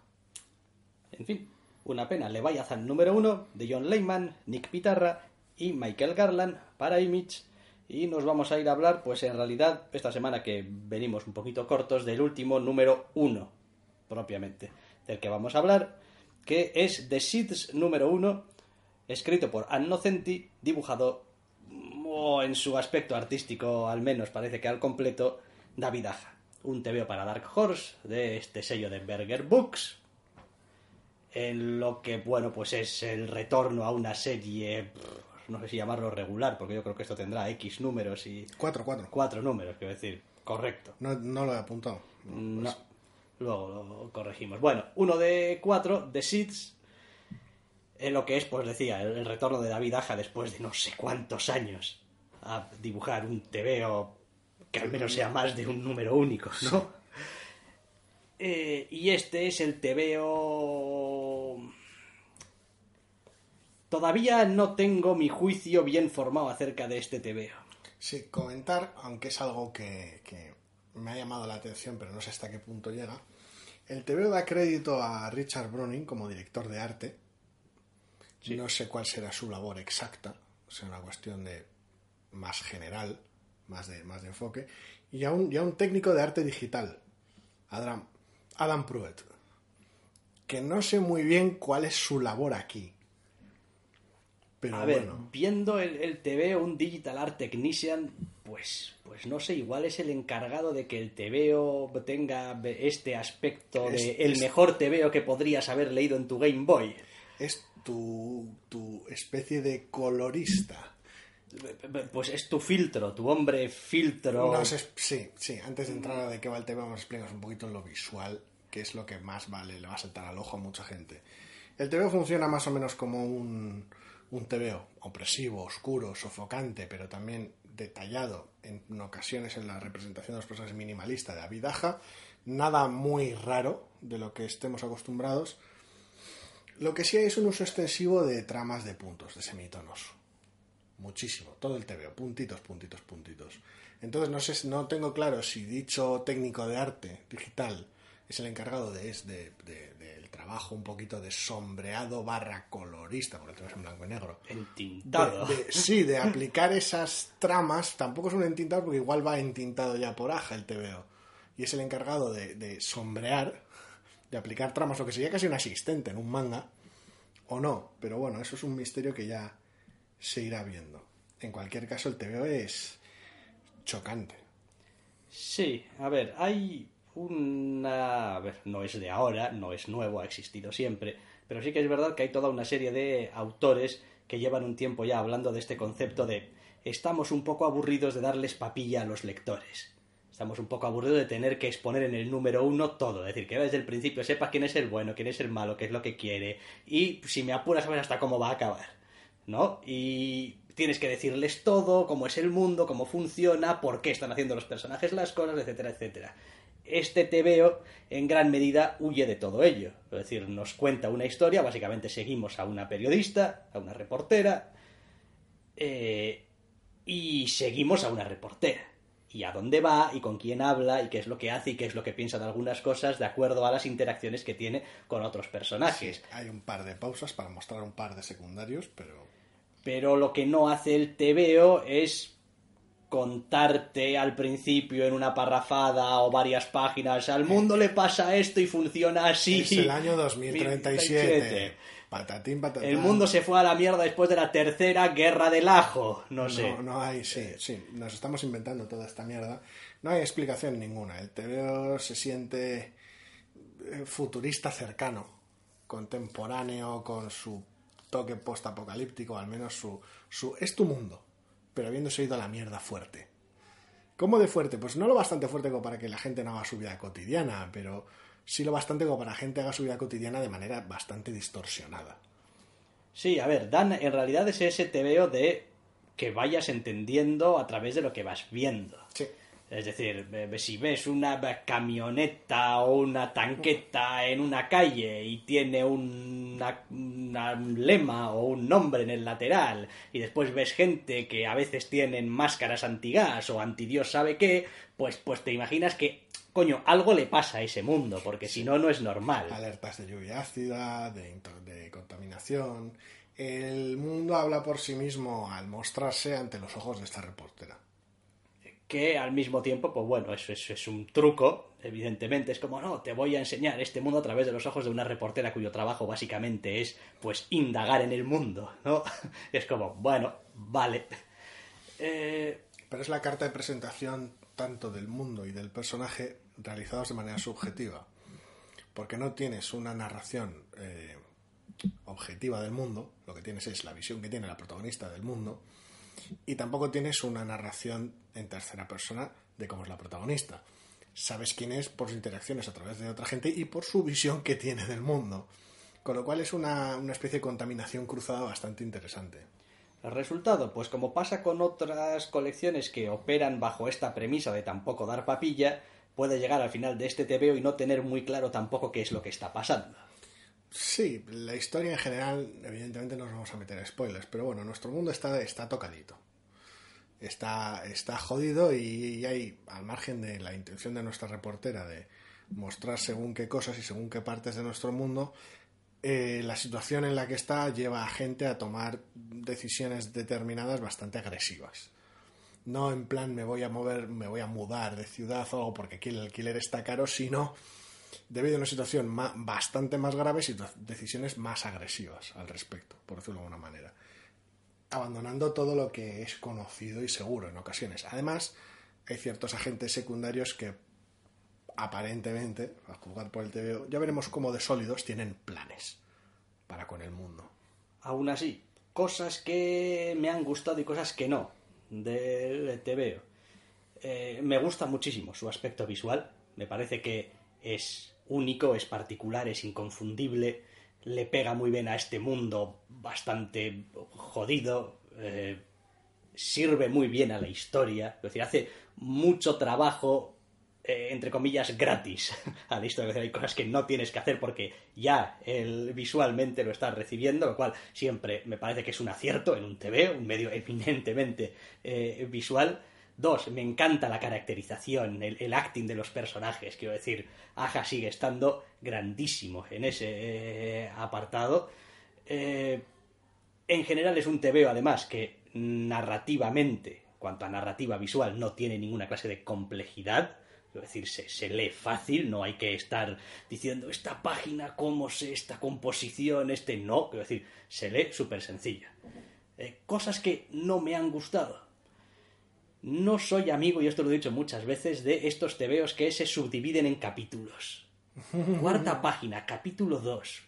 En fin, una pena. Leviathan número uno de John Lehman, Nick Pitarra y Michael Garland para Image. Y nos vamos a ir a hablar, pues en realidad, esta semana que venimos un poquito cortos, del último número uno, propiamente, del que vamos a hablar, que es The Seeds número uno, escrito por Ann Nocenti, dibujado, o en su aspecto artístico al menos parece que al completo, David Aja. Un TVO para Dark Horse, de este sello de Berger Books, en lo que, bueno, pues es el retorno a una serie, no sé si llamarlo regular, porque yo creo que esto tendrá X números y Cuatro, cuatro. cuatro números, quiero decir, correcto. No, no lo he apuntado. No, luego lo corregimos. Bueno, uno de cuatro, de Seeds, en lo que es, pues decía, el, el retorno de David Aja después de no sé cuántos años a dibujar un TVO que al menos sea más de un número único, ¿no? Eh, y este es el TVO... Todavía no tengo mi juicio bien formado acerca de este TVO. Sí, comentar, aunque es algo que, que me ha llamado la atención, pero no sé hasta qué punto llega. El TVO da crédito a Richard Browning como director de arte. No sé cuál será su labor exacta, será una cuestión de más general, más de, más de enfoque, y a un, y a un técnico de arte digital, Adam, Adam Pruitt, que no sé muy bien cuál es su labor aquí. Pero A ver, bueno, viendo el, el TV, un Digital Art Technician, pues, pues no sé, igual es el encargado de que el TVO tenga este aspecto de Es- el es- mejor TVO que podrías haber leído en tu Game Boy. es tu, tu especie de colorista. Pues es tu filtro, tu hombre filtro. No sé, sí, sí, antes de entrar a de qué va el tema, vamos a explicar un poquito lo visual, que es lo que más vale, le va a saltar al ojo a mucha gente. El TVO funciona más o menos como un, un TVO opresivo, oscuro, sofocante, pero también detallado en ocasiones en la representación de los personajes minimalista de David Aja. Nada muy raro de lo que estemos acostumbrados. Lo que sí hay es un uso extensivo de tramas de puntos, de semitonos muchísimo, todo el TVO, puntitos, puntitos, puntitos. Entonces no sé, no tengo claro si dicho técnico de arte digital es el encargado de, de- de- trabajo un poquito de sombreado barra colorista, porque el TV es en blanco y negro. Entintado. De- de- sí, de aplicar esas tramas, tampoco es un entintado porque igual va entintado ya por Aja el TVO. Y es el encargado de, de sombrear, de aplicar tramas, lo que sería casi un asistente en un manga, o no, pero bueno, eso es un misterio que ya se irá viendo. En cualquier caso, el TVO es chocante. Sí, a ver, hay una... A ver, no es de ahora, no es nuevo, ha existido siempre, pero sí que es verdad que hay toda una serie de autores que llevan un tiempo ya hablando de este concepto de estamos un poco aburridos de darles papilla a los lectores. Estamos un poco aburridos de tener que exponer en el número uno todo, es decir, que desde el principio sepa quién es el bueno, quién es el malo, qué es lo que quiere, y si me apuras saber hasta cómo va a acabar, ¿no? Y tienes que decirles todo, cómo es el mundo, cómo funciona, por qué están haciendo los personajes las cosas, etcétera, etcétera. Este TVO en gran medida huye de todo ello. Es decir, nos cuenta una historia, básicamente seguimos a una periodista, a una reportera, eh, y seguimos a una reportera. Y a dónde va, y con quién habla, y qué es lo que hace, y qué es lo que piensa de algunas cosas, de acuerdo a las interacciones que tiene con otros personajes. Hay un par de pausas para mostrar un par de secundarios, pero Pero lo que no hace el TVO es contarte al principio en una parrafada o varias páginas al mundo le pasa esto y funciona así. es el año 2037. Patatín, patatán. El mundo se fue a la mierda después de la tercera guerra del ajo. No sé. No, no hay, sí, sí, nos estamos inventando toda esta mierda. No hay explicación ninguna. El TVO se siente eh, futurista cercano, contemporáneo, con su toque postapocalíptico, al menos su, su... Es tu mundo, pero habiéndose ido a la mierda fuerte. ¿Cómo de fuerte? Pues no lo bastante fuerte como para que la gente no haga su vida cotidiana, pero sí lo bastante como para que la gente haga su vida cotidiana de manera bastante distorsionada. Sí, a ver, Dan en realidad es ese TVO de que vayas entendiendo a través de lo que vas viendo. Sí. Es decir, si ves una camioneta o una tanqueta en una calle y tiene un lema o un nombre en el lateral y después ves gente que a veces tienen máscaras antigas o antidios sabe qué, pues, pues te imaginas que, coño, algo le pasa a ese mundo, porque si no, no es normal. alertas de lluvia ácida, de contaminación. El mundo habla por sí mismo al mostrarse ante los ojos de esta reportera. Que al mismo tiempo, pues bueno, eso, es un truco, evidentemente, es como, no, te voy a enseñar este mundo a través de los ojos de una reportera cuyo trabajo básicamente es, pues, indagar en el mundo, ¿no? Es como, bueno, vale. Eh, Pero es la carta de presentación tanto del mundo y del personaje realizados de manera subjetiva. Porque no tienes una narración eh, objetiva del mundo, lo que tienes es la visión que tiene la protagonista del mundo, y tampoco tienes una narración en tercera persona de cómo es la protagonista. Sabes quién es por sus interacciones a través de otra gente y por su visión que tiene del mundo. Con lo cual es una, una especie de contaminación cruzada bastante interesante. El resultado, pues como pasa con otras colecciones que operan bajo esta premisa de tampoco dar papilla, puede llegar al final de este TVO y no tener muy claro tampoco qué es lo que está pasando. Sí, la historia en general, evidentemente no nos vamos a meter a spoilers, pero bueno, nuestro mundo está, está tocadito. Está, está jodido y, hay, al margen de la intención de nuestra reportera de mostrar según qué cosas y según qué partes de nuestro mundo, eh, la situación en la que está lleva a gente a tomar decisiones determinadas bastante agresivas. No en plan me voy a mover, me voy a mudar de ciudad o algo porque aquí el alquiler está caro, sino debido a una situación ma- bastante más grave y decisiones más agresivas al respecto, por decirlo de alguna manera. Abandonando todo lo que es conocido y seguro en ocasiones. Además, hay ciertos agentes secundarios que aparentemente, a juzgar por el TVO, ya veremos cómo de sólidos tienen planes para con el mundo. Aún así, cosas que me han gustado y cosas que no del TVO. Eh, me gusta muchísimo su aspecto visual. Me parece que es único, es particular, es inconfundible. Le pega muy bien a este mundo bastante jodido. eh, sirve muy bien a la historia. Es decir, hace mucho trabajo, eh, entre comillas, gratis a la historia. Es hay cosas que no tienes que hacer porque ya el, visualmente lo estás recibiendo, lo cual siempre me parece que es un acierto en un TV, un medio eminentemente eh, visual. Dos, me encanta la caracterización, el, acting de los personajes. Quiero decir, Aja sigue estando grandísimo en ese eh, apartado. Eh, en general es un TVO, además, que narrativamente, cuanto a narrativa visual, no tiene ninguna clase de complejidad. Es decir, se, se lee fácil, no hay que estar diciendo esta página, cómo sé, esta composición, este no. Es decir, se lee súper sencilla. Eh, cosas que no me han gustado. No soy amigo, y esto lo he dicho muchas veces, de estos tebeos que se subdividen en capítulos. Cuarta página, capítulo 2.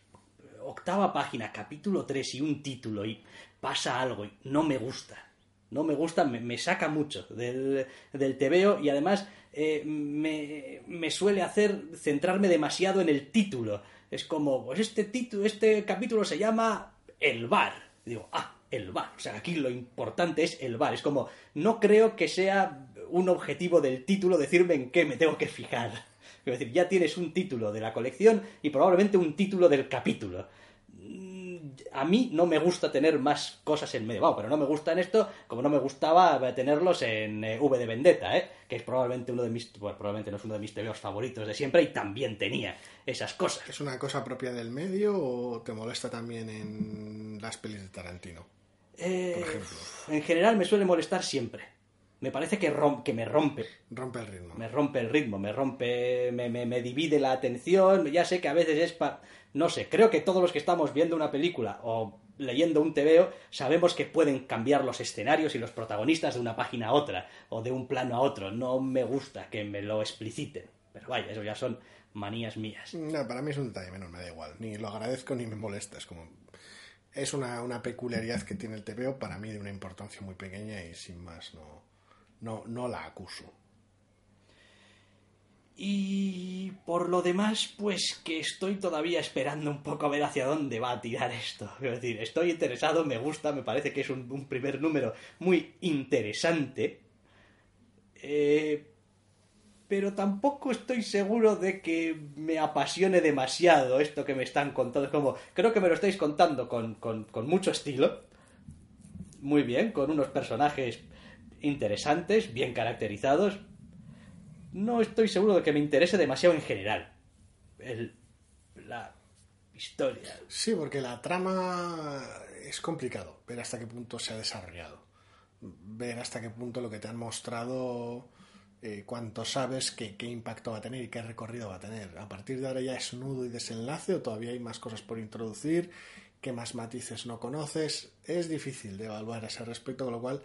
Octava página, capítulo 3 y un título y pasa algo y no me gusta. No me gusta, me, me saca mucho del, del tebeo y además eh, me, me suele hacer centrarme demasiado en el título. Es como, pues este título, este capítulo se llama El bar. Digo, ah, el bar. O sea, aquí lo importante es el bar. Es como, no creo que sea un objetivo del título decirme en qué me tengo que fijar. Es decir, ya tienes un título de la colección y probablemente un título del capítulo. Mm, A mí no me gusta tener más cosas en medio, Vamos, pero no me gusta en esto como no me gustaba tenerlos en eh, V de Vendetta, ¿eh? que es probablemente uno de mis, bueno, probablemente no es uno de mis TVOs favoritos de siempre y también tenía esas cosas. ¿Es una cosa propia del medio o te molesta también en las pelis de Tarantino? Eh, Por ejemplo. en general me suele molestar siempre. Me parece que, rom- que me rompe. Rompe el ritmo. Me rompe el ritmo, me rompe, me, me, me divide la atención. Ya sé que a veces es pa... No sé, creo que todos los que estamos viendo una película o leyendo un TVO sabemos que pueden cambiar los escenarios y los protagonistas de una página a otra o de un plano a otro. No me gusta que me lo expliciten. Pero vaya, eso ya son manías mías. No, para mí es un detalle menor, me da igual. Ni lo agradezco ni me molesta. Es como. Es una, una peculiaridad que tiene el TVO, para mí de una importancia muy pequeña y sin más no, no, no la acuso. Y por lo demás, pues que estoy todavía esperando un poco a ver hacia dónde va a tirar esto. Es decir, estoy interesado, me gusta, me parece que es un, un primer número muy interesante. Eh, pero tampoco estoy seguro de que me apasione demasiado esto que me están contando. Es como, creo que me lo estáis contando con, con, con mucho estilo. Muy bien, con unos personajes interesantes, bien caracterizados, no estoy seguro de que me interese demasiado en general. El, la historia. Sí, porque la trama es complicado ver hasta qué punto se ha desarrollado. Ver hasta qué punto lo que te han mostrado, eh, cuánto sabes, qué, qué impacto va a tener y qué recorrido va a tener. A partir de ahora ya es nudo y desenlace o todavía hay más cosas por introducir, qué más matices no conoces. Es difícil de evaluar a ese respecto, con lo cual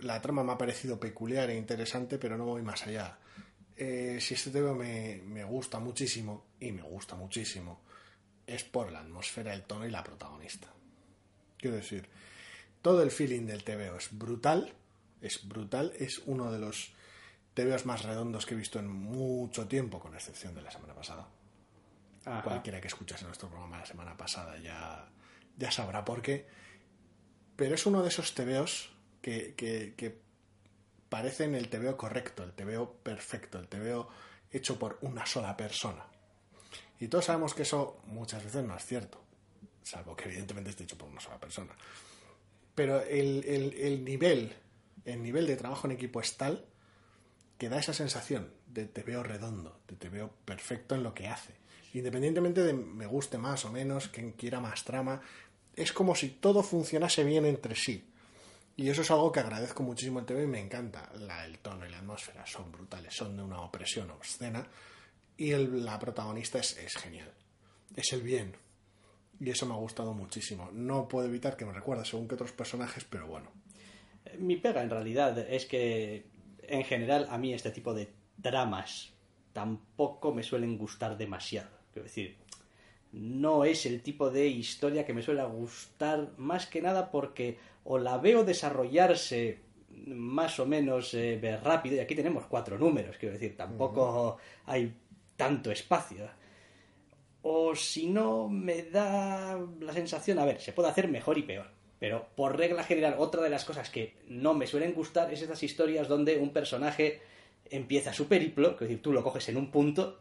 la trama me ha parecido peculiar e interesante, pero no voy más allá. Eh, si este tema me, me gusta muchísimo, y me gusta muchísimo, es por la atmósfera, el tono y la protagonista. Quiero decir, todo el feeling del TVO es brutal, es brutal, es uno de los TVOs más redondos que he visto en mucho tiempo, con excepción de la semana pasada. Ajá. Cualquiera que escuchase nuestro programa la semana pasada ya, ya sabrá por qué. Pero es uno de esos TVOs que, que, que parecen el TVO correcto, el TVO perfecto, el TVO hecho por una sola persona. Y todos sabemos que eso muchas veces no es cierto, salvo que evidentemente esté hecho por una sola persona. Pero el, el, el nivel, el nivel de trabajo en equipo es tal que da esa sensación de te veo redondo, de te veo perfecto en lo que hace. Independientemente de me guste más o menos, quien quiera más trama, es como si todo funcionase bien entre sí. Y eso es algo que agradezco muchísimo en TV y me encanta. La, el tono y la atmósfera son brutales, son de una opresión obscena. Y la protagonista es, es genial. Es el bien. Y eso me ha gustado muchísimo. No puedo evitar que me recuerde según que otros personajes, pero bueno. Mi pega en realidad es que en general a mí este tipo de dramas tampoco me suelen gustar demasiado. Quiero decir, no es el tipo de historia que me suele gustar más que nada porque o la veo desarrollarse más o menos eh, rápido, y aquí tenemos cuatro números, quiero decir, tampoco hay tanto espacio. O si no, me da la sensación, a ver, se puede hacer mejor y peor. Pero por regla general, otra de las cosas que no me suelen gustar es esas historias donde un personaje empieza su periplo, es decir, tú lo coges en un punto,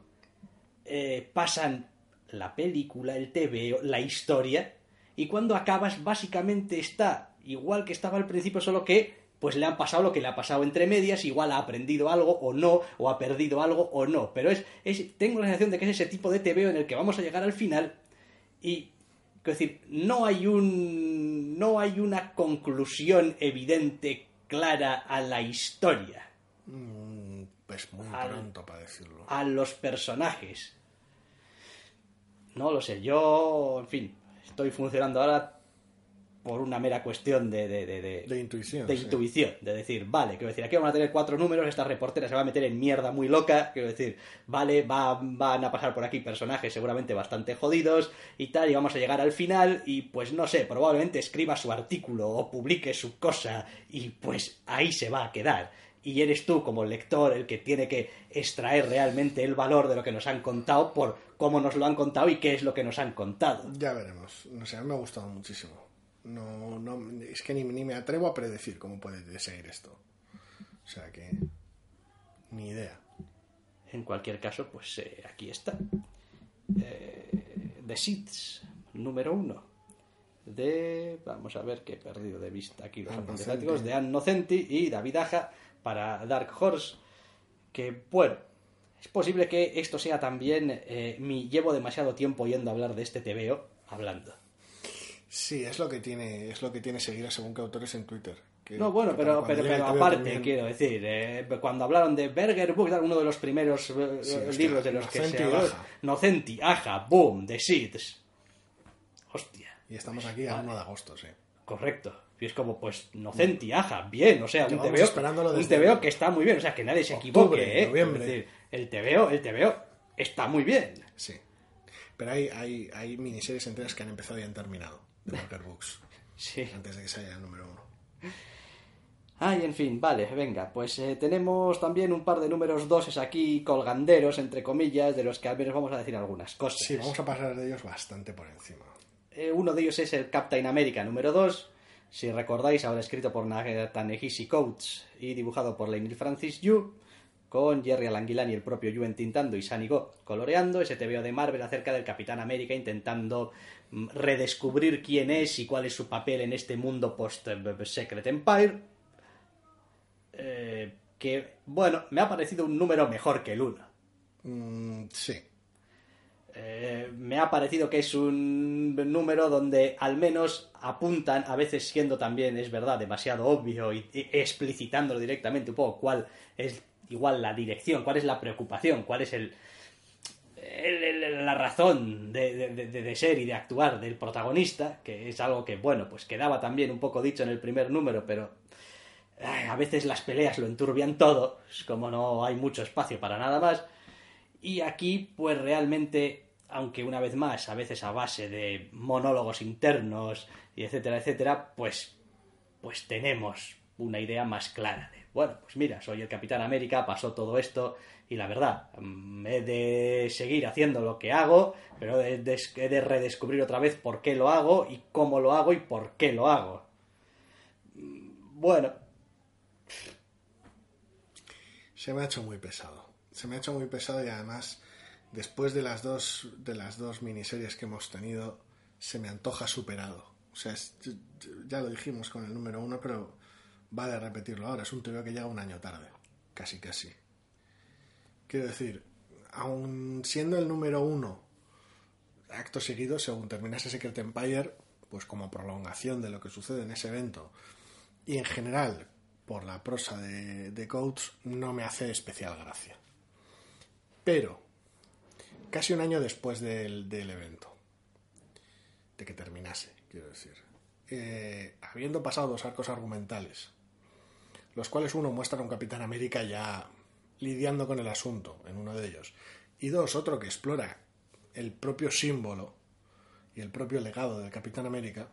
eh, pasan la película, el TV, la historia, y cuando acabas básicamente está igual que estaba al principio, solo que pues le han pasado lo que le ha pasado entre medias, igual ha aprendido algo o no, o ha perdido algo o no, pero es, es tengo la sensación de que es ese tipo de TVO en el que vamos a llegar al final y quiero decir, no hay un no hay una conclusión evidente clara a la historia, Mm, Pues muy pronto para decirlo. a los personajes. No lo sé, yo, en fin, estoy funcionando ahora por una mera cuestión de, de, de, de- De intuición. de sí. intuición, de decir, vale, quiero decir, aquí vamos a tener cuatro números, esta reportera se va a meter en mierda muy loca, quiero decir, vale, va, van a pasar por aquí personajes seguramente bastante jodidos y tal, y vamos a llegar al final y pues no sé, probablemente escriba su artículo o publique su cosa y pues ahí se va a quedar. Y eres tú como lector el que tiene que extraer realmente el valor de lo que nos han contado por cómo nos lo han contado y qué es lo que nos han contado. Ya veremos. No sé, a mí me ha gustado muchísimo. No, no, es que ni, ni me atrevo a predecir cómo puede seguir esto. O sea que. Ni idea. En cualquier caso, pues eh, aquí está. Eh, The Seeds, número uno. De. Vamos a ver que he perdido de vista aquí los apuntes De Ann Nocenti y David Aja para Dark Horse. Que bueno, es posible que esto sea también eh, mi. Llevo demasiado tiempo yendo a hablar de este TVO, hablando. Sí, es lo que tiene, es lo que tiene seguir a según qué autores en Twitter. Que- No, bueno, que pero, pero, aparte, también- quiero decir, eh, cuando hablaron de Berger Book, uno de los primeros eh, Sí, hostia, libros de los que se habló. Nocenti, Aja, Boom, The Seeds. Hostia, Y estamos aquí a 1 de agosto, sí. correcto. Y es como, pues, Nocenti, Aja, bien, o sea, un TVO, un TVO que está muy bien, o sea, que nadie se Octubre, equivoque, ¿eh? noviembre. Es decir, el TVO, el TVO está muy bien. Sí. Pero hay, hay, hay miniseries enteras que han empezado y han terminado de Walker Books. Sí. antes de que salga el número uno. Ay, en fin, vale, venga, pues eh, tenemos también un par de números doses aquí colganderos, entre comillas, de los que al menos vamos a decir algunas cosas. Sí, vamos a pasar de ellos bastante por encima. Eh, uno de ellos es el Captain America número 2. Si recordáis, ahora escrito por Ta-Nehisi Coates y dibujado por Leinil Francis Yu, con Jerry Alanguilán y el propio Yu entintando y Sunny Go coloreando. Ese TVO de Marvel acerca del Capitán América intentando mm, redescubrir quién es y cuál es su papel en este mundo post-Secret Empire. Eh, que, bueno, me ha parecido un número mejor que el 1. Mm, sí. Eh, me ha parecido que es un número donde al menos apuntan, a veces siendo también, es verdad, demasiado obvio y, y explicitándolo directamente un poco cuál es igual la dirección, cuál es la preocupación, cuál es el, el- la razón de, de- ser y de actuar del protagonista, que es algo que, bueno, pues quedaba también un poco dicho en el primer número, pero a veces las peleas lo enturbian todo, como no hay mucho espacio para nada más. Y aquí, pues realmente, aunque una vez más, a veces a base de monólogos internos y etcétera, etcétera, pues, pues tenemos una idea más clara bueno, pues mira, soy el Capitán América, pasó todo esto y la verdad, mm, he de seguir haciendo lo que hago, pero he de, he de redescubrir otra vez por qué lo hago y cómo lo hago y por qué lo hago. Mm, Bueno, Se me ha hecho muy pesado. Se me ha hecho muy pesado y además, después de las dos, de las dos miniseries que hemos tenido, se me antoja superado. O sea, ya lo dijimos con el número uno, pero vale repetirlo ahora. Es un TVO que llega un año tarde. Casi, casi. Quiero decir, aun siendo el número uno, acto seguido, según terminase Secret Empire, pues como prolongación de lo que sucede en ese evento, y en general, por la prosa de, de Coates, no me hace especial gracia. Pero, casi un año después del, del evento, de que terminase, quiero decir, eh, habiendo pasado dos arcos argumentales, los cuales uno muestra a un Capitán América ya lidiando con el asunto en uno de ellos, y dos, otro que explora el propio símbolo y el propio legado del Capitán América,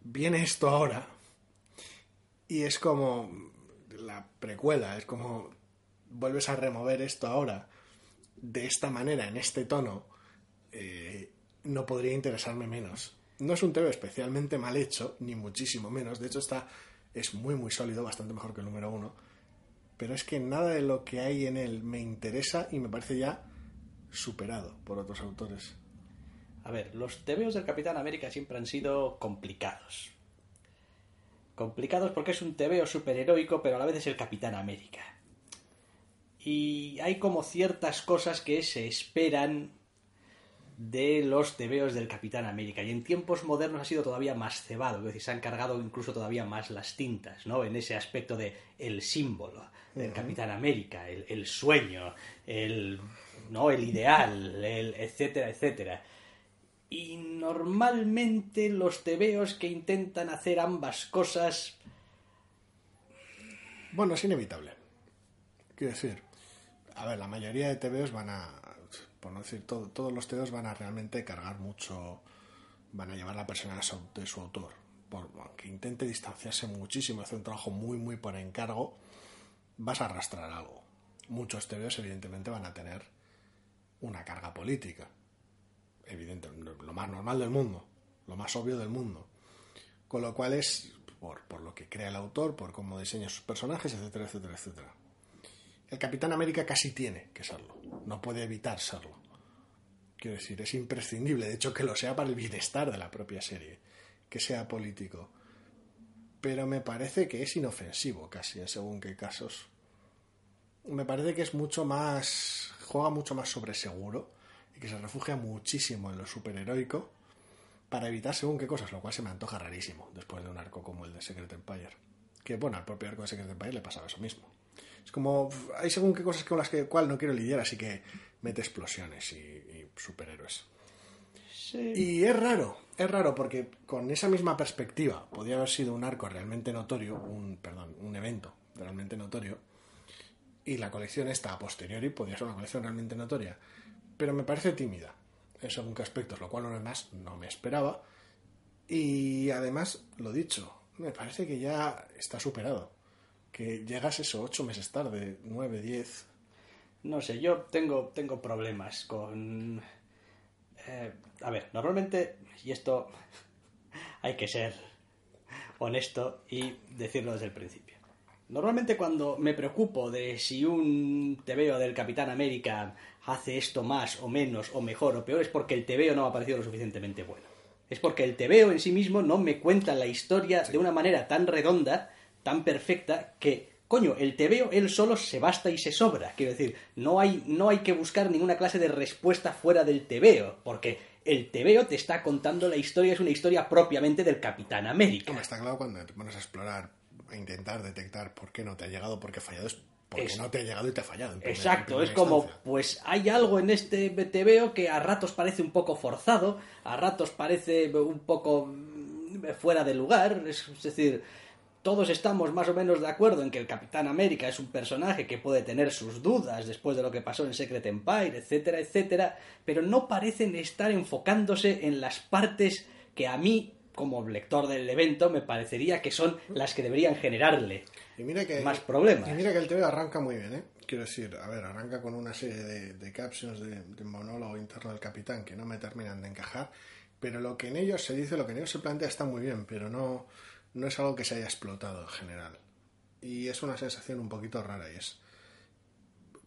viene esto ahora y es como la precuela, es como vuelves a remover esto ahora de esta manera, en este tono, eh, no podría interesarme menos. No es un TV especialmente mal hecho, ni muchísimo menos. De hecho, está, es muy, muy sólido, bastante mejor que el número uno. Pero es que nada de lo que hay en él me interesa y me parece ya superado por otros autores. A ver, los TVOs del Capitán América siempre han sido complicados. Complicados porque es un TVO superheroico, pero a la vez es el Capitán América. Y hay como ciertas cosas que se esperan de los tebeos del Capitán América. Y en tiempos modernos ha sido todavía más cebado, es decir, se han cargado incluso todavía más las tintas, ¿no? En ese aspecto de el símbolo del Capitán América, el, el, sueño, el, ¿no? el ideal, el etcétera, etcétera. Y normalmente los tebeos que intentan hacer ambas cosas. Bueno, es inevitable. Quiero decir, a ver, la mayoría de tebeos van a, por decir todo, todos los tebeos van a realmente cargar mucho, van a llevar la personalidad de su autor. Por, aunque intente distanciarse muchísimo, hacer un trabajo muy, muy por encargo, vas a arrastrar algo. Muchos tebeos, evidentemente, van a tener una carga política evidente, lo más normal del mundo, lo más obvio del mundo. Con lo cual es por, por lo que crea el autor, por cómo diseña sus personajes, etcétera, etcétera, etcétera. El Capitán América casi tiene que serlo, no puede evitar serlo. Quiero decir, es imprescindible, de hecho que lo sea para el bienestar de la propia serie, que sea político. Pero me parece que es inofensivo casi, en según qué casos. Me parece que es mucho más. juega mucho más sobre seguro y que se refugia muchísimo en lo superheroico para evitar según qué cosas, lo cual se me antoja rarísimo después de un arco como el de Secret Empire. Que bueno, al propio arco de Secret Empire le pasaba eso mismo. Es como, hay según qué cosas con las que cual no quiero lidiar, así que mete explosiones y, y superhéroes. Sí. Y es raro, es raro porque con esa misma perspectiva podría haber sido un arco realmente notorio, un, perdón, un evento realmente notorio, y la colección esta a posteriori podría ser una colección realmente notoria pero me parece tímida en según qué aspectos, lo cual lo demás no me esperaba. Y además, lo dicho, me parece que ya está superado. Que llegas eso ocho meses tarde, nueve, diez. No sé, yo tengo, tengo problemas con... Eh, a ver, normalmente, y esto hay que ser honesto y decirlo desde el principio. Normalmente cuando me preocupo de si un tebeo del Capitán América hace esto más o menos o mejor o peor es porque el tebeo no me ha parecido lo suficientemente bueno. Es porque el tebeo en sí mismo no me cuenta la historia de una manera tan redonda, tan perfecta, que, coño, el tebeo él solo se basta y se sobra. Quiero decir, no hay, no hay que buscar ninguna clase de respuesta fuera del tebeo, porque el tebeo te está contando la historia, es una historia propiamente del Capitán América. Hombre, está claro cuando te pones a explorar, a intentar detectar por qué no te ha llegado, por qué ha fallado, es porque Es- no te ha llegado y te ha fallado. en primera- Exacto, en es como, instancia. pues hay algo en este TVO que a ratos parece un poco forzado, a ratos parece un poco mm, fuera de lugar, es, es decir, todos estamos más o menos de acuerdo en que el Capitán América es un personaje que puede tener sus dudas después de lo que pasó en Secret Empire, etcétera, etcétera, pero no parecen estar enfocándose en las partes que a mí, como lector del evento, me parecería que son las que deberían generarle Y mira que, más problemas. Y mira que el TV arranca muy bien, ¿eh? Quiero decir, a ver, arranca con una serie de, de captions de, de monólogo interno del capitán que no me terminan de encajar, pero lo que en ellos se dice, lo que en ellos se plantea está muy bien, pero no, no es algo que se haya explotado en general. Y es una sensación un poquito rara y es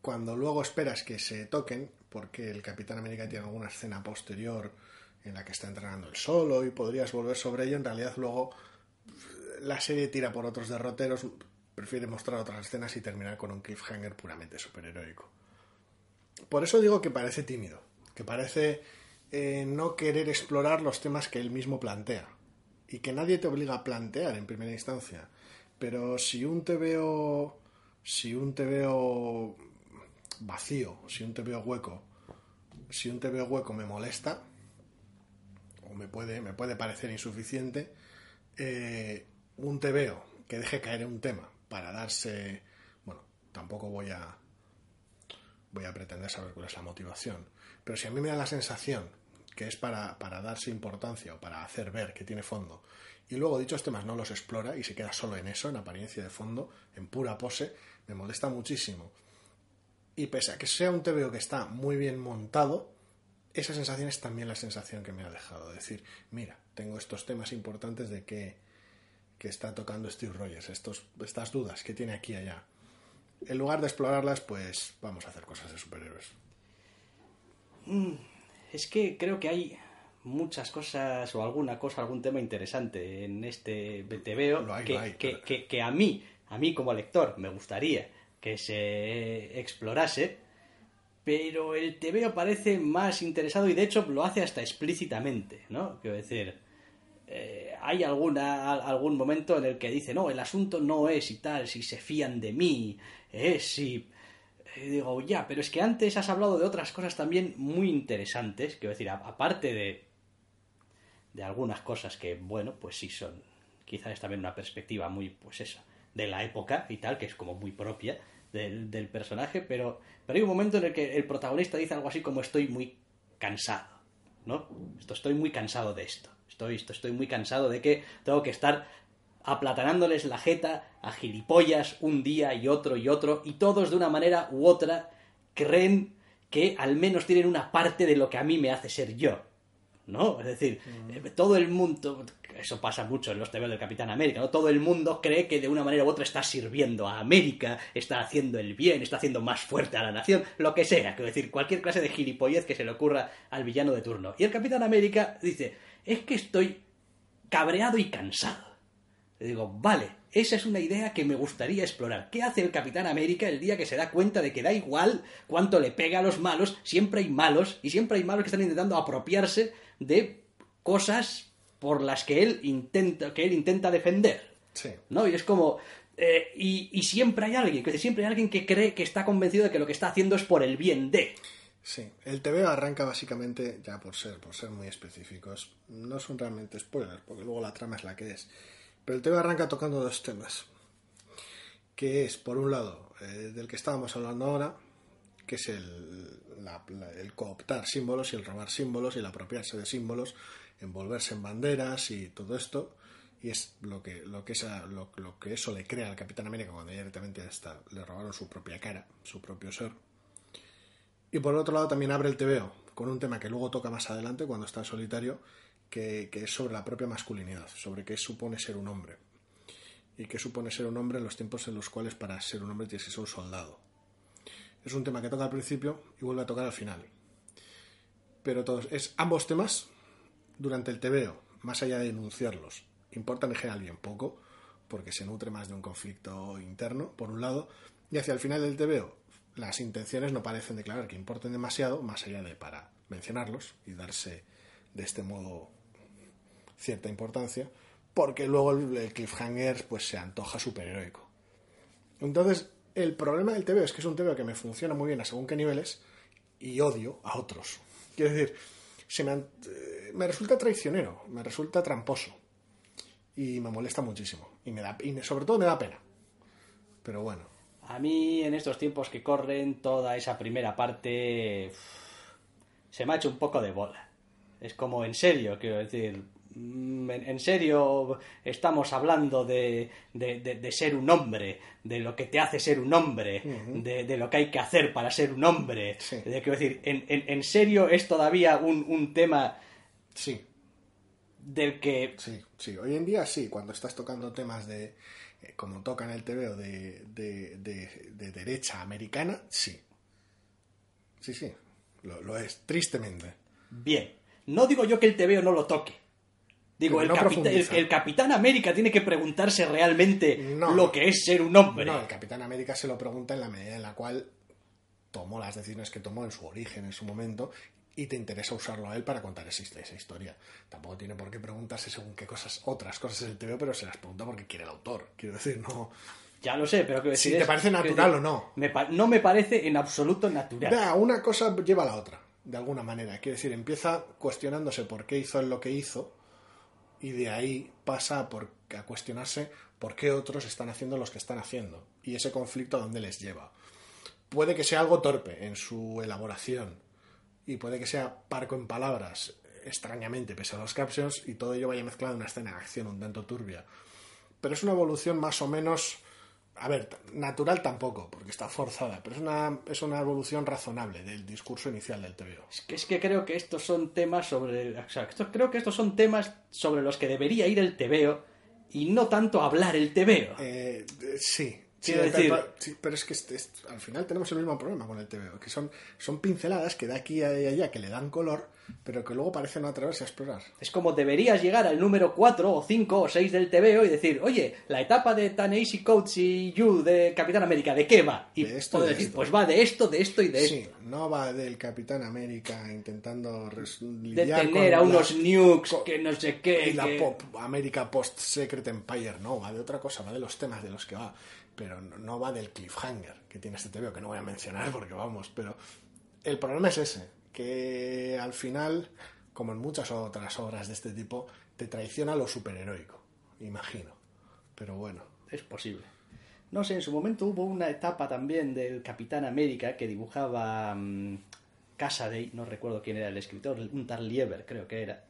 cuando luego esperas que se toquen, porque el Capitán América tiene alguna escena posterior en la que está entrenando el solo y podrías volver sobre ello, en realidad luego la serie tira por otros derroteros, prefiere mostrar otras escenas y terminar con un cliffhanger puramente superheroico. Por eso digo que parece tímido, que parece eh, no querer explorar los temas que él mismo plantea y que nadie te obliga a plantear en primera instancia. Pero si un te veo. Si un te veo vacío, si un te veo hueco, si un te veo hueco me molesta, o me puede, me puede parecer insuficiente, eh, un te veo que deje caer un tema para darse. Bueno, tampoco voy a. Voy a pretender saber cuál es la motivación. Pero si a mí me da la sensación que es para, para darse importancia o para hacer ver que tiene fondo, y luego dichos temas no los explora y se queda solo en eso, en apariencia de fondo, en pura pose, me molesta muchísimo. Y pese a que sea un TVO que está muy bien montado, esa sensación es también la sensación que me ha dejado. Decir, mira, tengo estos temas importantes de que, que está tocando Steve Rogers, estos, estas dudas que tiene aquí y allá. En lugar de explorarlas, pues vamos a hacer cosas de superhéroes. Es que creo que hay muchas cosas o alguna cosa, algún tema interesante en este TVO hay, que, hay, que, pero- que- que a mí, a mí como lector, me gustaría que se explorase, pero el TVO parece más interesado y de hecho lo hace hasta explícitamente, ¿no? Quiero decir, eh, hay alguna, al- algún momento en el que dice, no, el asunto no es y tal, si se fían de mí, es si... Digo, ya, pero es que antes has hablado de otras cosas también muy interesantes, quiero decir, aparte de, de algunas cosas que, bueno, pues sí son, quizás también una perspectiva muy, pues eso, de la época y tal, que es como muy propia del, del personaje, pero, pero hay un momento en el que el protagonista dice algo así como estoy muy cansado, ¿no? Esto, estoy muy cansado de esto, estoy, esto, estoy muy cansado de que tengo que estar aplatanándoles la jeta a gilipollas un día y otro y otro, y todos de una manera u otra creen que al menos tienen una parte de lo que a mí me hace ser yo. ¿No? Es decir, eh, todo el mundo, eso pasa mucho en los TV del Capitán América, ¿no? Todo el mundo cree que de una manera u otra está sirviendo a América, está haciendo el bien, está haciendo más fuerte a la nación, lo que sea, quiero decir, cualquier clase de gilipollez que se le ocurra al villano de turno. Y el Capitán América dice, es que estoy cabreado y cansado. Le digo, vale, esa es una idea que me gustaría explorar. ¿Qué hace el Capitán América el día que se da cuenta de que da igual cuánto le pega a los malos? Siempre hay malos y siempre hay malos que están intentando apropiarse de cosas por las que él intenta, que él intenta defender. Sí. ¿No? Y es como. eh, y, y siempre hay alguien, que siempre hay alguien que cree que está convencido de que lo que está haciendo es por el bien de. Sí, el TVO arranca básicamente, ya por ser, por ser muy específicos, no son realmente spoilers, porque luego la trama es la que es. Pero el TVO arranca tocando dos temas. Que es, por un lado, eh, del que estábamos hablando ahora, que es el, la- el cooptar símbolos y el robar símbolos y el apropiarse de símbolos, envolverse en banderas y todo esto. Y es lo que, lo que, esa, lo, lo que eso le crea al Capitán América cuando directamente hasta le robaron su propia cara, su propio ser. Y por otro lado también abre el TVO con un tema que luego toca más adelante cuando está en solitario, que, es sobre la propia masculinidad, sobre qué supone ser un hombre. Y qué supone ser un hombre en los tiempos en los cuales para ser un hombre tienes que ser un soldado. Es un tema que toca al principio y vuelve a tocar al final. Pero todos, es ambos temas durante el TVO, más allá de enunciarlos, importan en general bien poco, porque se nutre más de un conflicto interno, por un lado, y hacia el final del TVO las intenciones no parecen declarar que importen demasiado, más allá de para mencionarlos y darse de este modo cierta importancia, porque luego el, cliffhanger pues se antoja superheroico. Entonces, el problema del TVO es que es un TVO que me funciona muy bien a según qué niveles y odio a otros. Quiero decir, se me, eh, me resulta traicionero, me resulta tramposo y me molesta muchísimo. Y, me da, y sobre todo me da pena. Pero bueno, A mí, en estos tiempos que corren, toda esa primera parte se me ha hecho un poco de bola. Es como, en serio, quiero decir, en, en serio estamos hablando de, de- de- de ser un hombre, de lo que te hace ser un hombre, de, de lo que hay que hacer para ser un hombre. Sí. De, quiero decir, en, en- en serio es todavía un, un tema sí, del que Sí, sí. Hoy en día sí, cuando estás tocando temas de, eh, como tocan el TVO, de, de, de, de derecha americana, sí. Sí, sí, lo, lo es, tristemente. Bien. No digo yo que el TVO no lo toque. Digo, el, no capita- el, Capitán América tiene que preguntarse realmente No. lo que es ser un hombre. No, el Capitán América se lo pregunta en la medida en la cual tomó las decisiones que tomó en su origen, en su momento, y te interesa usarlo a él para contar esa, esa historia. Tampoco tiene por qué preguntarse según qué cosas, otras cosas del TVO, pero se las pregunta porque quiere el autor. Quiero decir, no. Ya lo sé, pero que Si te parece natural o no. Me no me parece en absoluto natural. Una cosa lleva a la otra, de alguna manera. Quiero decir, empieza cuestionándose por qué hizo él lo que hizo y de ahí pasa a, a cuestionarse por qué otros están haciendo los que están haciendo y ese conflicto a dónde les lleva. Puede que sea algo torpe en su elaboración y puede que sea parco en palabras, extrañamente, pese a los captions, y todo ello vaya mezclado en una escena de acción un tanto turbia. Pero es una evolución más o menos a ver, natural tampoco, porque está forzada, pero es una, es una evolución razonable del discurso inicial del TVO. Es que, es que creo que estos son temas sobre. O sea, creo que estos son temas sobre los que debería ir el TVO y no tanto hablar el TVO. Eh, sí. Sí, pero- decir- pero, sí, pero es que este- este- al final tenemos el mismo problema con el TVO, que son, son pinceladas que de aquí a allá que le dan color, pero que luego parecen no atreverse a explorar. Es como deberías llegar al número 4 o 5 o 6 del TVO y decir, oye, la etapa de Taneishi Coates y Yu de Capitán América, ¿de qué va? Y De esto de decir, esto. pues va de esto, de esto y de Sí, esto. no va del Capitán América intentando res- De lidiar tener con a la- unos nukes co- que no sé qué. y la que- pop América post Secret Empire no va de otra cosa va de los temas de los que va pero no, va del cliffhanger que tiene este TVO que no voy a mencionar porque vamos pero el problema es ese que al final como en muchas otras obras de este tipo te traiciona lo superheroico imagino. Pero bueno. Es posible. No sé, en su momento hubo una etapa también del Capitán América que dibujaba mm, Casaday, no recuerdo quién era el escritor, un tal Lieber creo que era,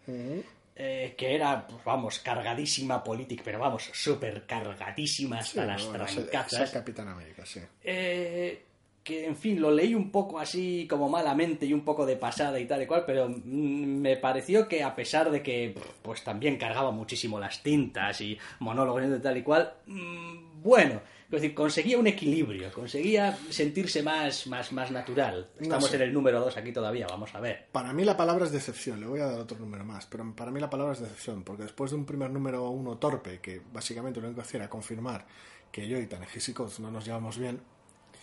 eh, que era, pues, vamos, cargadísima política, pero vamos, súper cargadísima hasta Sí, las bueno, trancazas. es Capitán América sí Eh, que en fin, lo leí un poco así como malamente y un poco de pasada y tal y cual, pero mm, me pareció que a pesar de que pues también cargaba muchísimo las tintas y monólogos y tal y cual, mm, bueno, decir, conseguía un equilibrio, conseguía sentirse más, más, más natural. No Estamos sé. en el número 2 aquí todavía, vamos a ver. Para mí la palabra es decepción, le voy a dar otro número más, pero para mí la palabra es decepción, porque después de un primer número uno torpe, que básicamente lo único que hacía era confirmar que yo y Tanejisi no nos llevamos bien,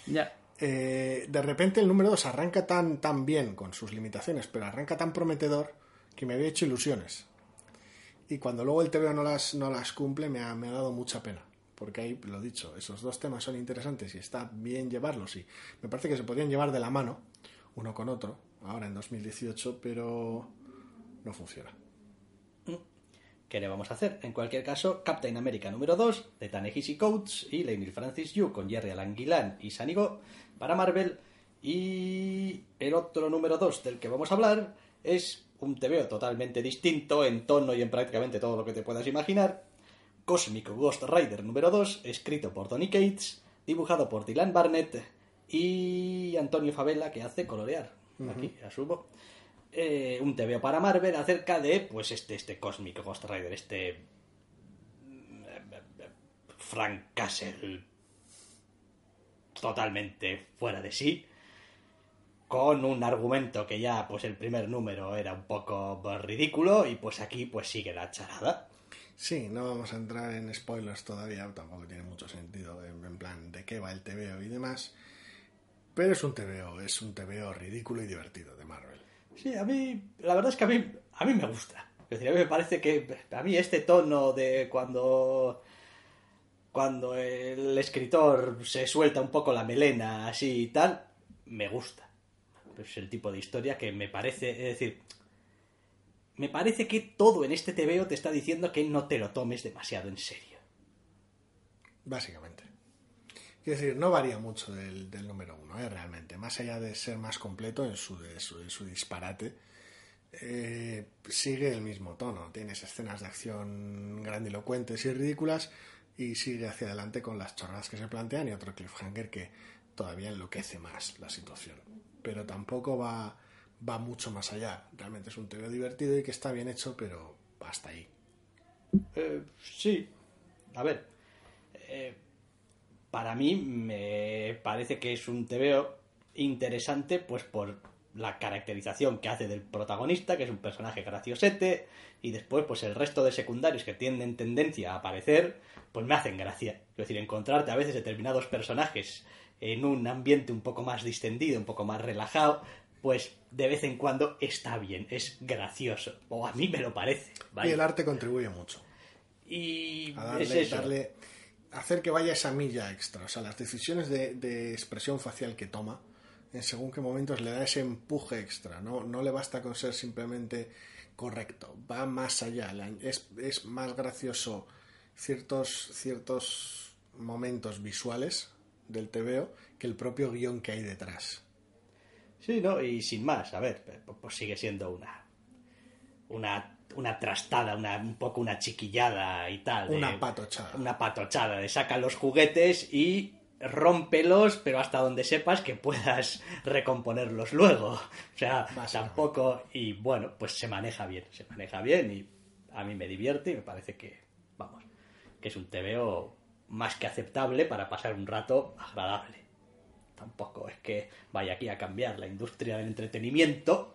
Ya. eh, de repente el número 2 arranca tan, tan bien con sus limitaciones, pero arranca tan prometedor que me había hecho ilusiones. Y cuando luego el TVO no las, no las cumple me ha, me ha dado mucha pena. Porque ahí, lo dicho, esos dos temas son interesantes y está bien llevarlos. Y me parece que se podrían llevar de la mano, uno con otro, ahora en 2018, pero no funciona. ¿Qué le vamos a hacer? En cualquier caso, Captain America número 2 de Tanehisi Coates y Leinil Francis Yu con Jerry Alan y Sanigo para Marvel. Y el otro número 2 del que vamos a hablar es un TVO totalmente distinto en tono y en prácticamente todo lo que te puedas imaginar. Cosmic Ghost Rider número 2, escrito por Tony Cates, dibujado por Dylan Barnett y Antonio Favela que hace colorear. Aquí, asumo eh, un TVO para Marvel acerca de pues este este Cosmic Ghost Rider este mm, Frank Castle totalmente fuera de sí con un argumento que ya pues el primer número era un poco ridículo y pues aquí pues sigue la charada Sí, no vamos a entrar en spoilers todavía, tampoco tiene mucho sentido en, plan de qué va el TVO y demás. Pero es un TVO, es un TVO ridículo y divertido de Marvel. Sí, a mí, la verdad es que a mí, a mí me gusta. Es decir, a mí me parece que a mí este tono de cuando cuando el escritor se suelta un poco la melena así y tal, me gusta. Es el tipo de historia que me parece, es decir, me parece que todo en este TVO te está diciendo que no te lo tomes demasiado en serio. Básicamente. Quiero decir, no varía mucho del, número uno, ¿eh? realmente. Más allá de ser más completo en su disparate, eh, sigue el mismo tono. Tienes escenas de acción grandilocuentes y ridículas y sigue hacia adelante con las chorradas que se plantean y otro cliffhanger que todavía enloquece más la situación. Pero tampoco va, va mucho más allá. Realmente es un TV divertido y que está bien hecho, pero hasta ahí. Eh, sí. A ver. eh, para mí me parece que es un TVO interesante, pues por la caracterización que hace del protagonista, que es un personaje graciosete, y después, pues el resto de secundarios que tienen tendencia a aparecer, pues me hacen gracia. Es decir, encontrarte a veces determinados personajes en un ambiente un poco más distendido, un poco más relajado, pues de vez en cuando está bien, es gracioso. O a mí me lo parece. Y el arte contribuye mucho. Y a darle, es eso. darle- hacer que vaya esa milla extra. O sea, las decisiones de, de expresión facial que toma, en según qué momentos le da ese empuje extra. No, no le basta con ser simplemente correcto. Va más allá. Es, es más gracioso ciertos, ciertos momentos visuales del TVO que el propio guion que hay detrás. Sí, ¿no? Y sin más, a ver, pues pues sigue siendo una. Una, una trastada, una, un poco una chiquillada y tal. de- Una patochada. Una patochada de saca los juguetes y rómpelos, pero hasta donde sepas que puedas recomponerlos luego. O sea, tampoco. Y bueno, pues se maneja bien, se maneja bien y a mí me divierte y me parece que, vamos, que es un TVO más que aceptable para pasar un rato agradable. Tampoco es que vaya aquí a cambiar la industria del entretenimiento.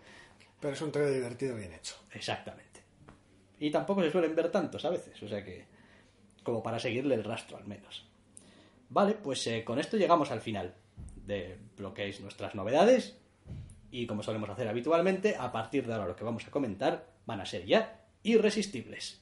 Pero es un TVO divertido bien hecho. Exactamente. Y tampoco se suelen ver tantos a veces, o sea que. como para seguirle el rastro al menos. Vale, pues eh, con esto llegamos al final de lo que es nuestras novedades. Y como solemos hacer habitualmente, a partir de ahora lo que vamos a comentar van a ser ya irresistibles.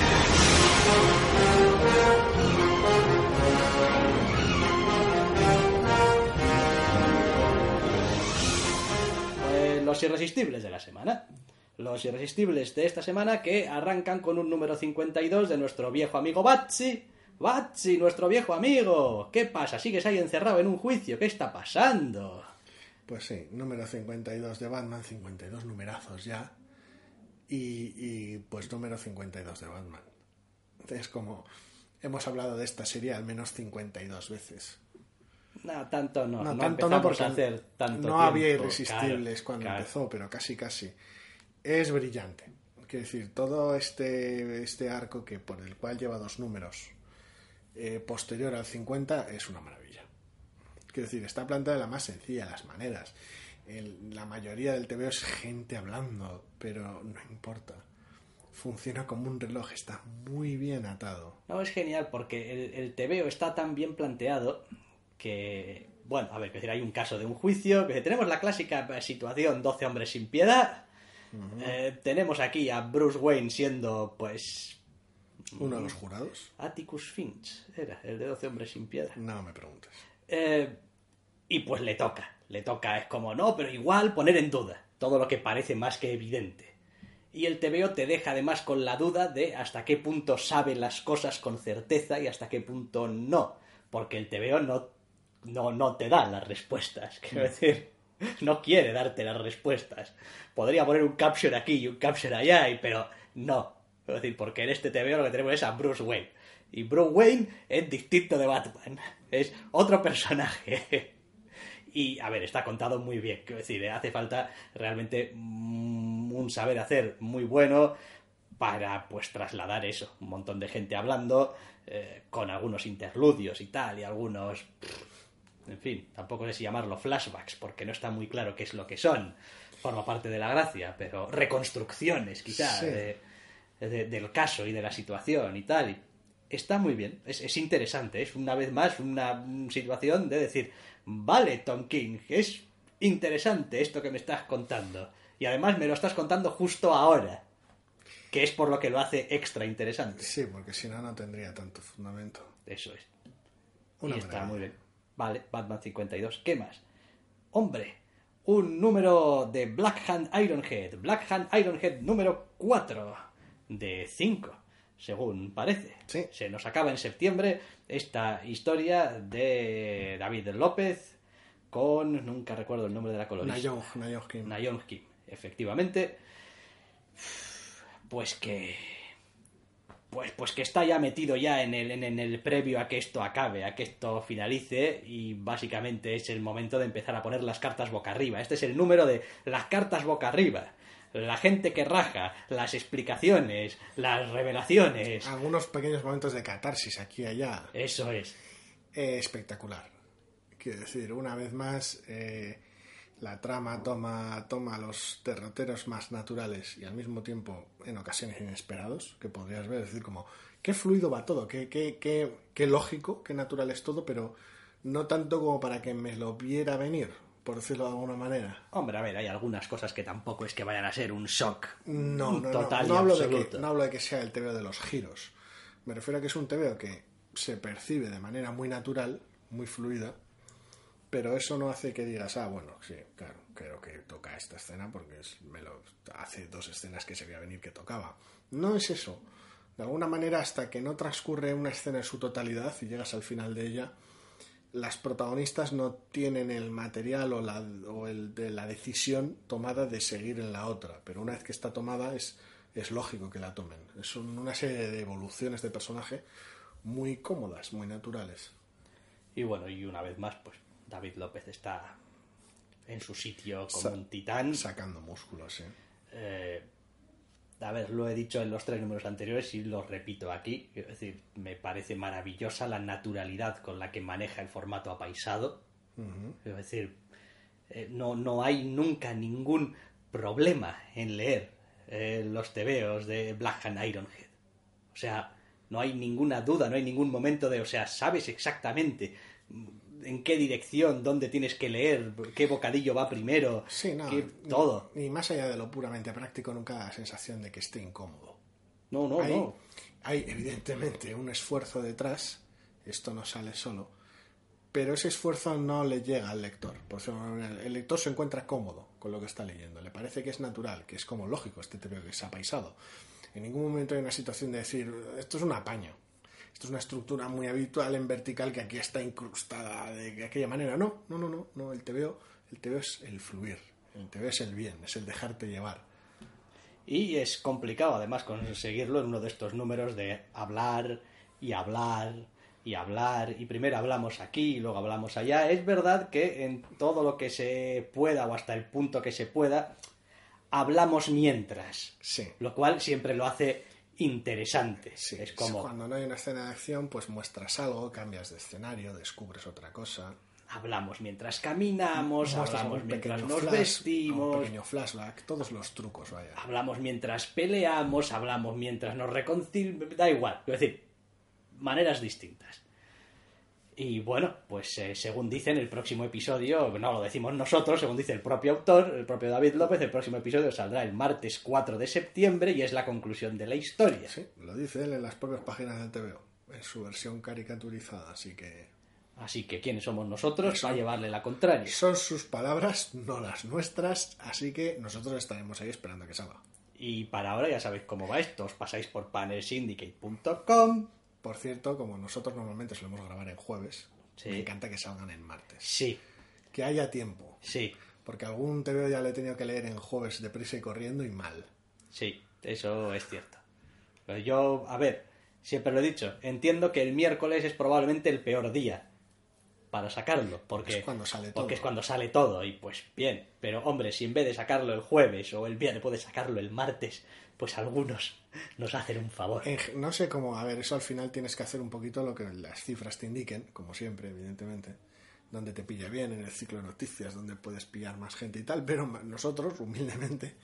Los irresistibles de la semana. Los irresistibles de esta semana que arrancan con un número 52 de nuestro viejo amigo Batsy. Batsy, nuestro viejo amigo. ¿Qué pasa? ¿Sigues ahí encerrado en un juicio? ¿Qué está pasando? Pues sí, número 52 de Batman, 52 numerazos ya. Y, y, pues número 52 de Batman. Es como hemos hablado de esta serie al menos 52 veces. No, tanto no. No, no tanto no, porque a hacer tanto no había irresistibles Claro, cuando claro. empezó, pero casi casi. Es brillante. Quiero decir, todo este, este arco que por el cual lleva dos números eh, posterior al 50 es una maravilla. Quiero decir, está planteada de la más sencilla, las maneras. El- la mayoría del TVO es gente hablando, pero no importa. Funciona como un reloj, está muy bien atado. No, es genial porque el, el TVO está tan bien planteado que, bueno, a ver, decir, hay un caso de un juicio, que tenemos la clásica situación 12 hombres sin piedad, Eh, tenemos aquí a Bruce Wayne siendo, pues, Uno de los jurados, Atticus Finch, era el de 12 hombres sin piedad. no me preguntes. Eh, y pues le toca, le toca, es como, no, pero igual poner en duda todo lo que parece más que evidente. Y el TVO te deja además con la duda de hasta qué punto sabe las cosas con certeza y hasta qué punto no. Porque el TVO no, no, no te da las respuestas. Quiero decir, no quiere darte las respuestas. Podría poner un caption aquí y un caption allá, y- pero no. Quiero decir, porque en este TVO lo que tenemos es a Bruce Wayne. Y Bruce Wayne es distinto de Batman. Es otro personaje. Y, a ver, está contado muy bien. Quiero decir, eh, hace falta realmente mm, un saber hacer muy bueno para, pues, trasladar eso. Un montón de gente hablando, eh, con algunos interludios y tal, y algunos... En fin, tampoco sé si llamarlo flashbacks, porque no está muy claro qué es lo que son. Forma parte de la gracia, pero reconstrucciones, quizás, Sí. de- de- del caso y de la situación y tal. Y está muy bien, es, es interesante, es una vez más una situación de decir, vale, Tom King, es interesante esto que me estás contando. Y además me lo estás contando justo ahora, que es por lo que lo hace extra interesante. Sí, porque si no, no tendría tanto fundamento. Eso es. Una y está muy bien. Vale, Batman 52. ¿Qué más? Hombre, un número de Black Hand Ironhead. Black Hand Ironhead número 4 de 5, según parece. Sí. Se nos acaba en septiembre esta historia de David López con, nunca recuerdo el nombre de la colorista. Nayong, Nayong Kim. Nayon Kim, efectivamente. Pues que. Pues, pues que está ya metido ya en el, en, en el previo a que esto acabe, a que esto finalice, y básicamente es el momento de empezar a poner las cartas boca arriba. Este es el número de las cartas boca arriba. La gente que raja, las explicaciones, las revelaciones. Algunos pequeños momentos de catarsis aquí y allá. Eso es. Eh, espectacular. Quiero decir, una vez más, eh, la trama toma, toma los derroteros más naturales y al mismo tiempo en ocasiones inesperados, que podrías ver, es decir, como, qué fluido va todo, qué, qué, qué, qué lógico, qué natural es todo, pero no tanto como para que me lo viera venir, por decirlo de alguna manera. Hombre, a ver, hay algunas cosas que tampoco es que vayan a ser un shock. No, no, total no, no hablo de que, no hablo de que sea el TVO de los giros. Me refiero a que es un TVO que se percibe de manera muy natural, muy fluida, pero eso no hace que digas, ah, bueno, sí, claro, creo que toca esta escena porque es, me lo, hace dos escenas que se veía venir que tocaba. No es eso. De alguna manera, hasta que no transcurre una escena en su totalidad y llegas al final de ella, las protagonistas no tienen el material o, la, o el de la decisión tomada de seguir en la otra, pero una vez que está tomada es, es lógico que la tomen. Son una serie de evoluciones de personaje muy cómodas, muy naturales. Y bueno, y una vez más, pues David López está en su sitio como Sa- un titán. Sacando músculos, ¿eh? Eh, a ver, lo he dicho en los tres números anteriores y lo repito aquí. Es decir, me parece maravillosa la naturalidad con la que maneja el formato apaisado. Es decir, eh, no, no hay nunca ningún problema en leer eh, los tebeos de Black Hand Ironhead. O sea, no hay ninguna duda, no hay ningún momento de, o sea, sabes exactamente en qué dirección, dónde tienes que leer, qué bocadillo va primero, Sí, no. qué- ni- todo. Ni, más allá de lo puramente práctico, nunca da la sensación de que esté incómodo. No, no, hay, no. hay evidentemente un esfuerzo detrás, esto no sale solo, pero ese esfuerzo no le llega al lector. Por eso el lector se encuentra cómodo con lo que está leyendo, le parece que es natural, que es como lógico este TVO que es apaisado. En ningún momento hay una situación de decir, esto es un apaño. Esto es una estructura muy habitual en vertical que aquí está incrustada de aquella manera. No, no, no, no, no. El TVO, el TVO es el fluir. El TVO es el bien, es el dejarte llevar. Y es complicado además conseguirlo en uno de estos números de hablar y hablar y hablar y primero hablamos aquí y luego hablamos allá. Es verdad que en todo lo que se pueda o hasta el punto que se pueda, hablamos mientras. Sí. Lo cual siempre lo hace interesante. Sí, es como cuando no hay una escena de acción, pues muestras algo, cambias de escenario, descubres otra cosa. hablamos mientras caminamos, muestras hablamos mientras nos flash, vestimos, Un pequeño flashback, todos los trucos, vaya. hablamos mientras peleamos, hablamos mientras nos reconciliamos, da igual, es decir, maneras distintas. Y bueno, pues eh, según dicen el próximo episodio, no lo decimos nosotros, según dice el propio autor, el propio David López, el próximo episodio saldrá el martes 4 de septiembre y es la conclusión de la historia. Sí, lo dice él en las propias páginas del TVO, en su versión caricaturizada, así que Así que quiénes somos nosotros para llevarle la contraria. son sus palabras, no las nuestras, así que nosotros estaremos ahí esperando a que salga. Y para ahora ya sabéis cómo va esto, os pasáis por panelsyndicate.com. Por cierto, como nosotros normalmente solemos grabar en jueves, Sí. me encanta que salgan en martes. Sí, Que haya tiempo, sí, porque algún TVO ya le he tenido que leer en jueves deprisa y corriendo y mal. Sí, eso es cierto. Pero yo, a ver, siempre lo he dicho, entiendo que el miércoles es probablemente el peor día para sacarlo, porque Es cuando sale porque todo. es cuando sale todo y pues bien, pero hombre, si en vez de sacarlo el jueves o el viernes puedes sacarlo el martes, pues algunos nos hacen un favor. En no sé cómo, a ver, eso al final tienes que hacer un poquito lo que las cifras te indiquen, como siempre, evidentemente, donde te pilla bien en el ciclo de noticias, donde puedes pillar más gente y tal, pero nosotros, humildemente,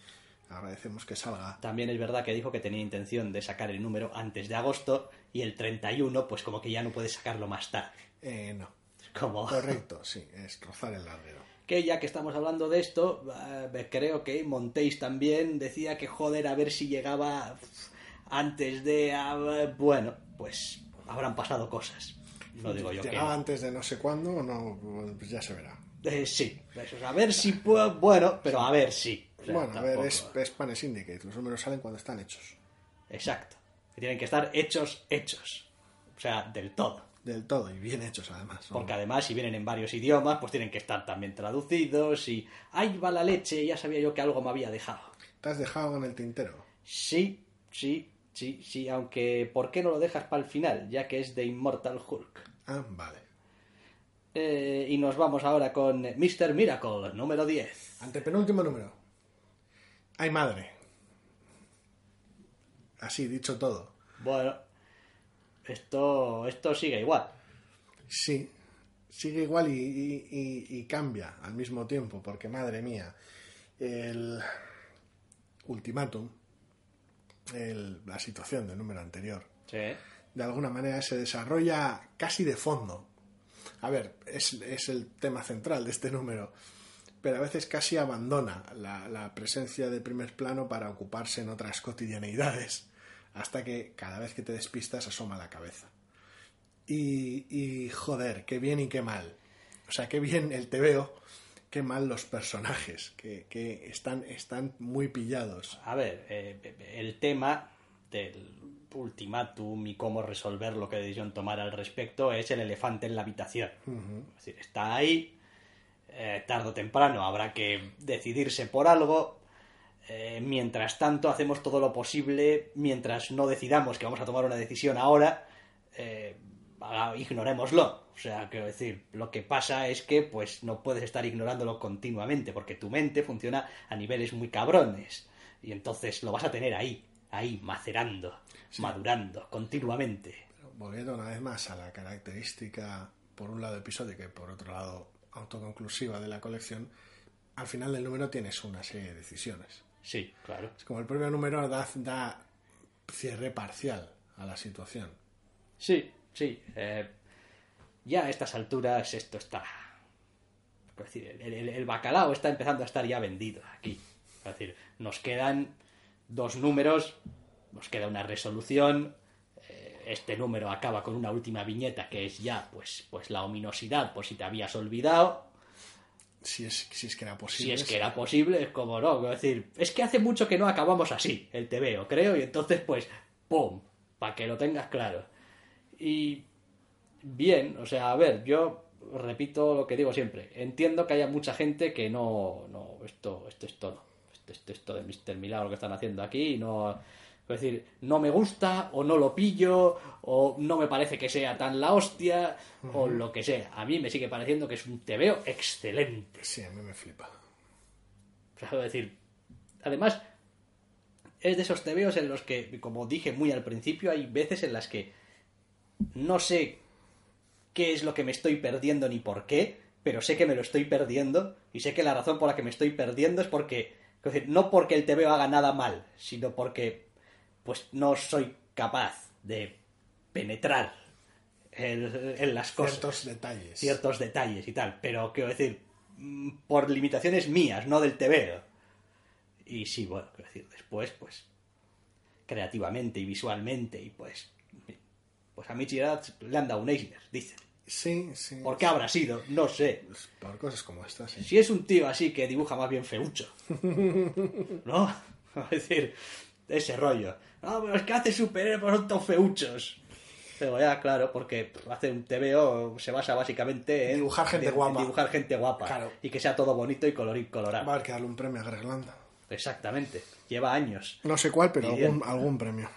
agradecemos que salga. También es verdad que dijo que tenía intención de sacar el número antes de agosto y el 31, pues como que ya no puede sacarlo más tarde. Eh, no, correcto, sí, es rozar el larguero. Que ya que estamos hablando de esto, eh, creo que Montéis también decía que joder, a ver si llegaba antes de... ah, bueno, pues habrán pasado cosas. No digo yo que... ¿Llegaba antes de no sé cuándo o no? Pues ya se verá. Eh, sí, a ver si puedo... Bueno, pero a ver si. O sea, bueno, a ver, es, es Pane Syndicate, los números salen cuando están hechos. Exacto. Que tienen que estar hechos, hechos. O sea, del todo. Del todo, y bien hechos además. ¿no? Porque además, si vienen en varios idiomas, pues tienen que estar también traducidos y... ¡Ahí va la leche! Ya sabía yo que algo me había dejado. Te has dejado en el tintero. Sí, sí, Sí, sí, aunque ¿por qué no lo dejas para el final? Ya que es de Immortal Hulk. Ah, vale. Eh, y nos vamos ahora con Mr. Miracle, número 10. Antepenúltimo número. Ay, madre. Así, dicho todo. Bueno, esto, esto sigue igual. Sí, sigue igual y, y- y- y cambia al mismo tiempo, porque madre mía, el ultimátum, el- la situación del número anterior, Sí. de alguna manera se desarrolla casi de fondo. A ver, es, es el tema central de este número, pero a veces casi abandona la, la presencia de primer plano para ocuparse en otras cotidianeidades, hasta que cada vez que te despistas asoma la cabeza. Y, y joder, qué bien y qué mal. O sea, qué bien el te veo, qué mal los personajes, que, que están, están muy pillados. A ver, eh, el tema del ultimátum y cómo resolver lo que decisión tomar al respecto es el elefante en la habitación. Es decir, está ahí, eh, tarde o temprano habrá que decidirse por algo. Eh, mientras tanto, hacemos todo lo posible, mientras no decidamos que vamos a tomar una decisión ahora, eh, ignorémoslo. O sea, quiero decir, lo que pasa es que pues no puedes estar ignorándolo continuamente, porque tu mente funciona a niveles muy cabrones. Y entonces lo vas a tener ahí, ahí, macerando, madurando, continuamente. Volviendo una vez más a la característica, por un lado episódica y por otro lado autoconclusiva de la colección, al final del número tienes una serie de decisiones. Sí, claro. Es como el propio número da, da cierre parcial a la situación. Sí, sí. eh, ya a estas alturas esto está... Es decir, el, el- el bacalao está empezando a estar ya vendido aquí. Es decir, nos quedan dos números, nos queda una resolución. eh, Este número acaba con una última viñeta que es ya, pues, pues la ominosidad, por si te habías olvidado. Si es, si es que era Si posible. es que era posible, es como no. Es decir, es que hace mucho que no acabamos así, el TVO, creo, y entonces, pues, ¡pum! Para que lo tengas claro. Y bien, o sea, a ver, yo repito lo que digo siempre. Entiendo que haya mucha gente que no, no, esto, esto es todo. Esto, esto, esto de Mr. Milagro que están haciendo aquí, y no, es decir, no me gusta, o no lo pillo, o no me parece que sea tan la hostia, o lo que sea. A mí me sigue pareciendo que es un TVO excelente. Sí, a mí me flipa. O sea, quiero decir, además, es de esos tebeos en los que, como dije muy al principio, hay veces en las que no sé qué es lo que me estoy perdiendo ni por qué, pero sé que me lo estoy perdiendo y sé que la razón por la que me estoy perdiendo es porque, quiero decir, no porque el tebeo haga nada mal, sino porque, pues, no soy capaz de penetrar en, en las cosas Ciertos detalles. ciertos detalles y tal, pero quiero decir, mm, por limitaciones mías, no del TVO. Y sí, bueno, quiero decir, después, pues, creativamente y visualmente, y pues, pues a Michi le han dado un Eisner, dicen. Sí, sí. ¿Por qué habrá sido? No sé. Pues por cosas como estas. sí. Si es un tío así que dibuja más bien feucho, ¿no? Es decir, ese rollo. No, pero es que hace superhéroes, son todos feuchos. Pero ya, claro, porque hace un TVO se basa básicamente en Dibujar gente en guapa. dibujar gente guapa. Claro. Y que sea todo bonito y colorín colorado. Va a que darle un premio a Greg Land. Exactamente. Lleva años. No sé cuál, pero algún, algún premio.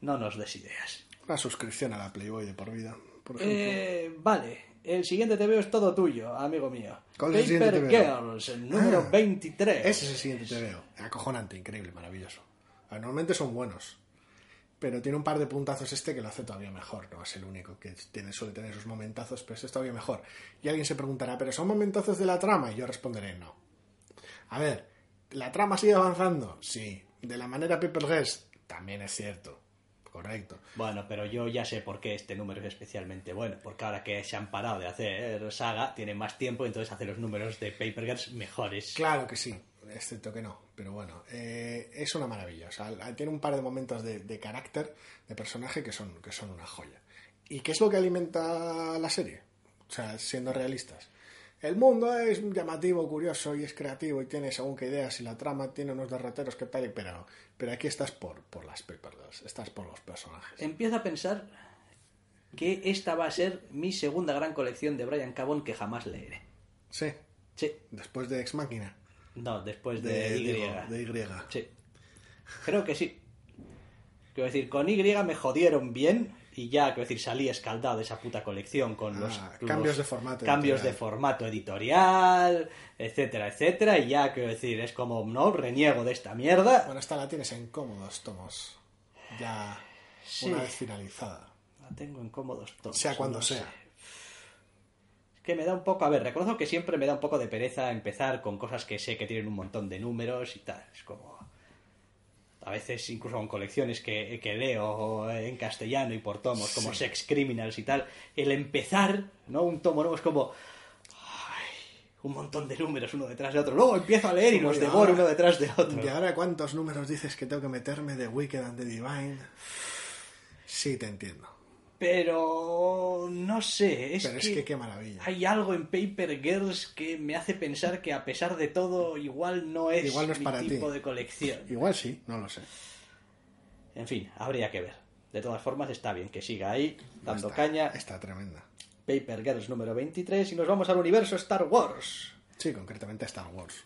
No nos des ideas. Una suscripción a la Playboy de por vida, por ejemplo. Eh, vale. El siguiente TVO es todo tuyo, amigo mío. ¿Cuál es el siguiente TVO? Girls, el número Ah, 23. Ese es el siguiente te veo. Acojonante, increíble, maravilloso. Normalmente son buenos. Pero tiene un par de puntazos este que lo hace todavía mejor. No es el único que tiene, suele tener esos momentazos, pero este es todavía mejor. Y alguien se preguntará, ¿pero son momentazos de la trama? Y yo responderé, no. A ver, ¿la trama sigue avanzando? Sí. ¿De la manera People Guest? También es cierto. Correcto. Bueno, pero yo ya sé por qué este número es especialmente bueno. Porque ahora que se han parado de hacer saga, tienen más tiempo y entonces hace los números de Paper Girls mejores. Claro que sí, excepto que no. Pero bueno, eh, es una maravilla. O sea, tiene un par de momentos de, de carácter, de personaje que son, que son una joya. ¿Y qué es lo que alimenta la serie? O sea, siendo realistas. El mundo es llamativo, curioso y es creativo y tiene según qué ideas y la trama tiene unos derroteros que tal y pero, pero aquí estás por, por las Paper Girls, estás por los personajes. Empiezo a pensar que esta va a ser mi segunda gran colección de Brian Cabon que jamás leeré. Sí, Sí. después de Ex Máquina, No, después de, de, Y. digo, de Y. Sí. Creo que sí. Quiero decir, con Y me jodieron bien y ya, quiero decir, salí escaldado de esa puta colección con los, Ah, cambios los de formato cambios editorial. de formato editorial, etcétera, etcétera, y ya, quiero decir, es como, no, reniego de esta mierda. Bueno, esta la tienes en cómodos tomos. Ya Sí. una vez finalizada. La tengo en cómodos tomos. Sea cuando no sea. sé. Que me da un poco, a ver, reconozco que siempre me da un poco de pereza empezar con cosas que sé que tienen un montón de números y tal. Es como. A veces, incluso con colecciones que, que leo en castellano y por tomos, como Sí. Sex Criminals y tal, el empezar, ¿no? Un tomo nuevo es como. ay, un montón de números uno detrás de otro. Luego empiezo a leer y los de devoro uno detrás de otro. ¿Y ahora cuántos números dices que tengo que meterme de Wicked and the Divine? Sí, te entiendo. Pero no sé, es Pero que, es que qué maravilla. hay algo en Paper Girls que me hace pensar que a pesar de todo igual no es, Igual no es mi para ti. tipo de colección. Igual sí, no lo sé. En fin, habría que ver. De todas formas está bien que siga ahí dando Está- caña. Está tremenda. Paper Girls número 23 y nos vamos al universo Star Wars. Sí, concretamente Star Wars.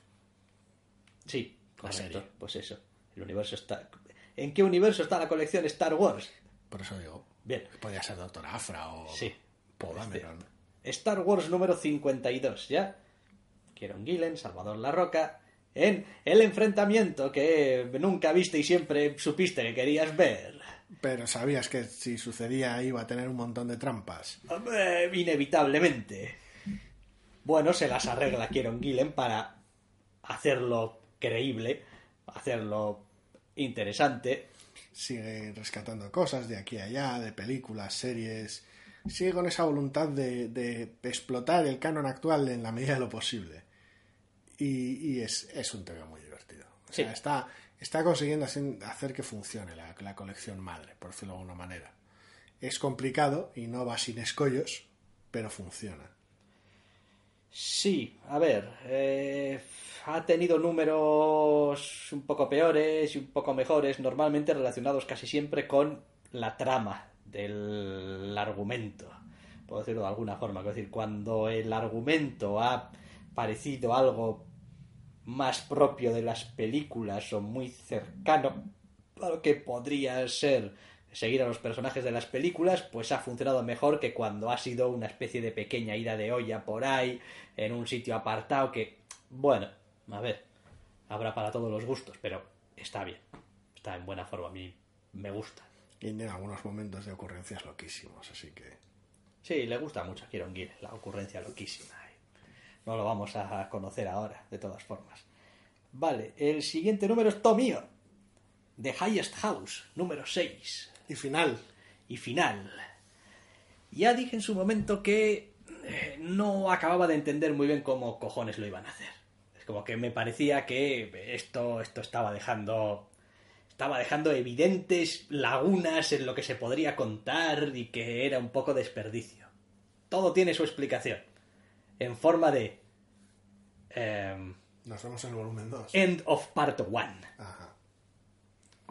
Sí, correcto. Pues eso. El universo está ¿En qué universo está la colección Star Wars? Por eso digo. Bien. Podría ser Doctor Afra o Sí. Poe Dameron. Star Wars número 52, ¿ya? Kieron Gillen, Salvador La Roca, en el enfrentamiento que nunca viste y siempre supiste que querías ver. Pero sabías que si sucedía iba a tener un montón de trampas. Eh, Inevitablemente. Bueno, se las arregla Kieron Gillen para hacerlo creíble, hacerlo interesante. Sigue rescatando cosas de aquí a allá, de películas, series. Sigue con esa voluntad de, de explotar el canon actual en la medida de lo posible. Y, y es, es un tema muy divertido. O sea, Sí. está, está consiguiendo hacer hacer que funcione la, la colección madre, por decirlo de alguna manera. Es complicado y no va sin escollos, pero funciona. Sí, a ver, eh, ha tenido números un poco peores y un poco mejores, normalmente relacionados casi siempre con la trama del argumento, por decirlo de alguna forma. Es decir, cuando el argumento ha parecido algo más propio de las películas o muy cercano a lo que podría ser seguir a los personajes de las películas, pues ha funcionado mejor que cuando ha sido una especie de pequeña ida de olla por ahí, en un sitio apartado que, bueno, a ver, habrá para todos los gustos, pero está bien, está en buena forma, a mí me gusta. Y tiene algunos momentos de ocurrencias loquísimos, así que... Sí, le gusta mucho a Kieron Gillen, la ocurrencia loquísima. No lo vamos a conocer ahora, de todas formas. Vale, el siguiente número es Tomio. The Highest House, número 6. Y final. Y final. Ya dije en su momento que eh, no acababa de entender muy bien cómo cojones lo iban a hacer. Es como que me parecía que esto, esto estaba dejando. Estaba dejando evidentes lagunas en lo que se podría contar y que era un poco desperdicio. Todo tiene su explicación. En forma de. em, Nos vemos en el volumen 2. end of part 1. Ajá.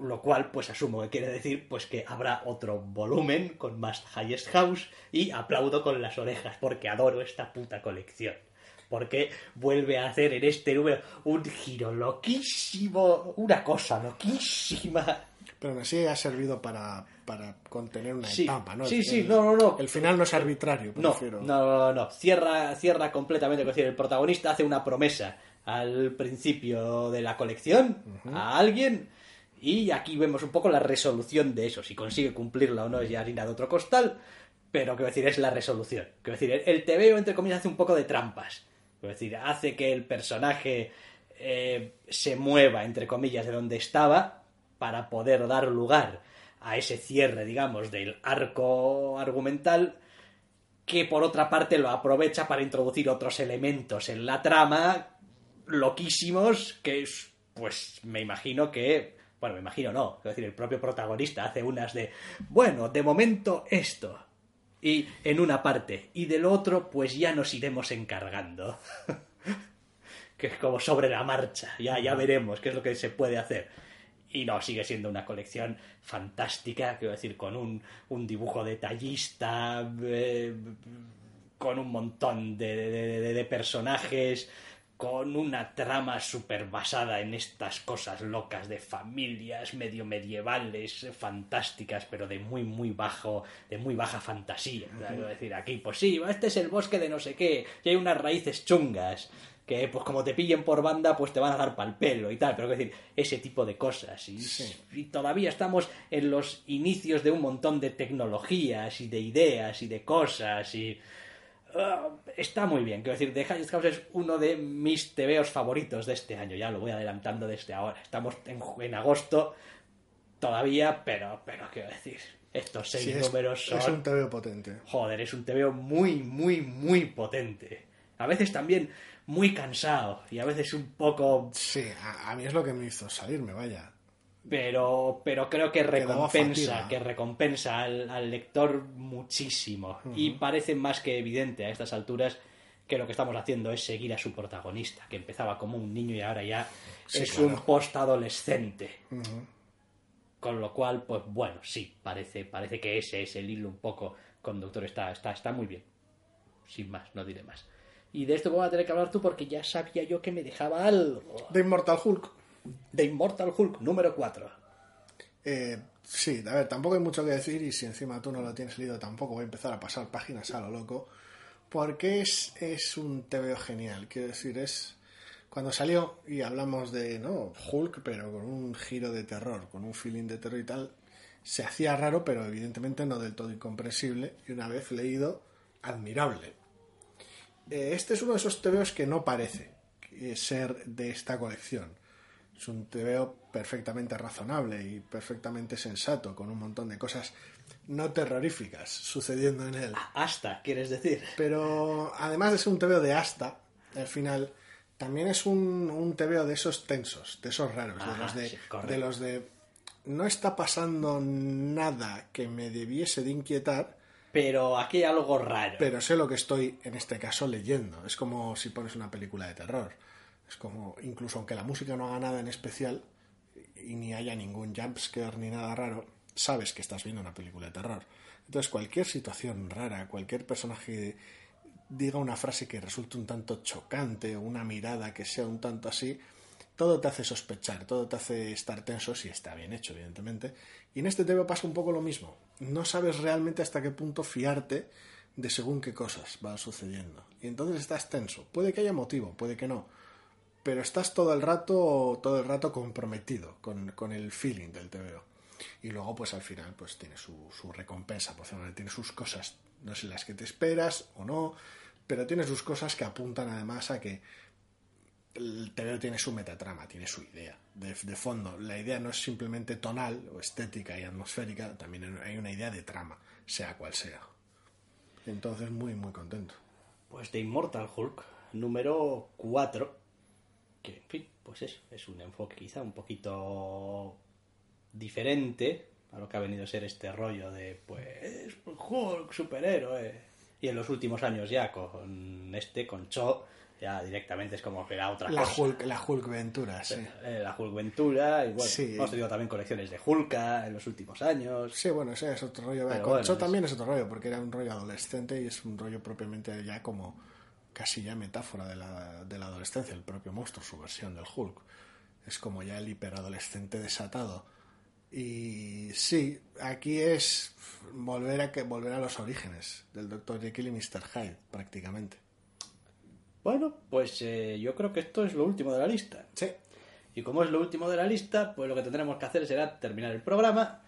Lo cual, pues asumo que quiere decir pues que habrá otro volumen con más Highest House y aplaudo con las orejas porque adoro esta puta colección. Porque vuelve a hacer en este número un giro loquísimo, una cosa loquísima. Pero aún así ha servido para, para contener una Sí, etapa, ¿no? sí, El- sí, el- no, no, no. El final no es arbitrario, No, prefiero. no, no, no. Cierra, cierra completamente. Es decir, el protagonista hace una promesa al principio de la colección a alguien y aquí vemos un poco la resolución de eso. Si consigue cumplirla o no es ya harina de otro costal, pero quiero decir, es la resolución. Quiero decir, el, TVO, entre comillas, hace un poco de trampas. Quiero decir, hace que el personaje eh, se mueva, entre comillas, de donde estaba para poder dar lugar a ese cierre, digamos, del arco argumental que por otra parte lo aprovecha para introducir otros elementos en la trama loquísimos que es, pues me imagino que bueno me imagino no. Es decir el propio protagonista hace unas de bueno de momento esto y en una parte. Y del otro pues ya nos iremos encargando. Que es como sobre la marcha. Ya ya veremos qué es lo que se puede hacer. Y no, sigue siendo una colección fantástica, quiero decir, con un, un dibujo detallista, eh, con un montón de, de- de- de personajes, con una trama súper basada en estas cosas locas de familias medio medievales, fantásticas, pero de muy, muy bajo, de muy baja fantasía. Es decir, aquí, pues sí, este es el bosque de no sé qué, y hay unas raíces chungas, que pues como te pillen por banda, pues te van a dar pal pelo y tal, pero es decir, ese tipo de cosas. Y, y todavía estamos en los inicios de un montón de tecnologías y de ideas y de cosas y Ah, está muy bien. Quiero decir, The Highest House es uno de mis TVOs favoritos de este año. Ya lo voy adelantando desde ahora. Estamos en, agosto todavía, pero, pero quiero decir, estos seis números son. Es un TVO potente. Joder, es un TVO muy, muy, muy potente. A veces también muy cansado y a veces un poco. Sí, a mí es lo que me hizo salirme, vaya pero, pero creo que recompensa, que recompensa al, lector muchísimo. Y parece más que evidente a estas alturas que lo que estamos haciendo es seguir a su protagonista, que empezaba como un niño y ahora ya es un postadolescente. Con lo cual, pues bueno, sí, parece, parece que ese es el hilo un poco conductor, está, está, está muy bien. Sin más, no diré más. Y de esto voy a tener que hablar tú porque ya sabía yo que me dejaba algo. De Immortal Hulk. De Immortal Hulk número 4. Eh, sí, a ver, tampoco hay mucho que decir y si encima tú no lo tienes leído tampoco voy a empezar a pasar páginas a lo loco porque es, es un TVO genial, quiero decir, es cuando salió y hablamos de no Hulk pero con un giro de terror, con un feeling de terror y tal, se hacía raro pero evidentemente no del todo incomprensible y una vez leído, admirable. Eh, este es uno de esos TVOs que no parece ser de esta colección es un TVO perfectamente razonable y perfectamente sensato, con un montón de cosas no terroríficas sucediendo en él. Hasta, quieres decir. Pero además de ser un TVO de hasta, al final, también es un, un TVO de esos tensos, de esos raros, de, los de, de los de no está pasando nada que me debiese de inquietar. Pero aquí hay algo raro. Pero sé lo que estoy, en este caso, leyendo. Es como si pones una película de terror es como, incluso aunque la música no haga nada en especial y ni haya ningún jumpscare ni nada raro, sabes que estás viendo una película de terror. Entonces, cualquier situación rara, cualquier personaje diga una frase que resulte un tanto chocante o una mirada que sea un tanto así, todo te hace sospechar, todo te hace estar tenso si está bien hecho, evidentemente. Y en este tema pasa un poco lo mismo. No sabes realmente hasta qué punto fiarte de según qué cosas van sucediendo. Y entonces estás tenso. Puede que haya motivo, puede que no pero estás todo el rato, todo el rato comprometido con, el feeling del TVO. Y luego, pues al final, pues tiene su, recompensa, por ejemplo, tiene sus cosas, no sé las que te esperas o no, pero tiene sus cosas que apuntan además a que el TVO tiene su metatrama, tiene su idea de, de, fondo. La idea no es simplemente tonal o estética y atmosférica, también hay una idea de trama, sea cual sea. Entonces, muy, muy contento. Pues de Immortal Hulk, número 4, que, en fin, pues eso, es un enfoque quizá un poquito diferente a lo que ha venido a ser este rollo de, pues, Hulk, superhéroe. Y en los últimos años ya con este, con Cho, ya directamente es como que era otra la cosa. Hulk, la Hulk Ventura, sí. Eh, la Hulk Ventura, y bueno, hemos tenido también colecciones de Hulka en los últimos años. Sí, bueno, ese es otro rollo. con Cho también es otro rollo, porque era un rollo adolescente y es un rollo propiamente ya como casi ya metáfora de la, de la adolescencia, el propio monstruo, su versión del Hulk. Es como ya el hiperadolescente desatado. Y sí, aquí es volver a, que, volver a los orígenes del Dr. Jekyll y Mr. Hyde, prácticamente. Bueno, pues eh, yo creo que esto es lo último de la lista. Sí. Y como es lo último de la lista, pues lo que tendremos que hacer será terminar el programa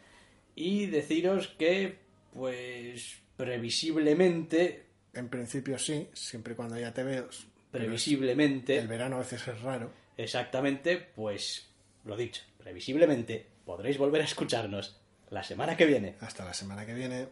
y deciros que, pues, previsiblemente en principio sí, siempre y cuando haya veo Previsiblemente. El verano a veces es raro. Exactamente, pues lo dicho, previsiblemente podréis volver a escucharnos la semana que viene. Hasta la semana que viene.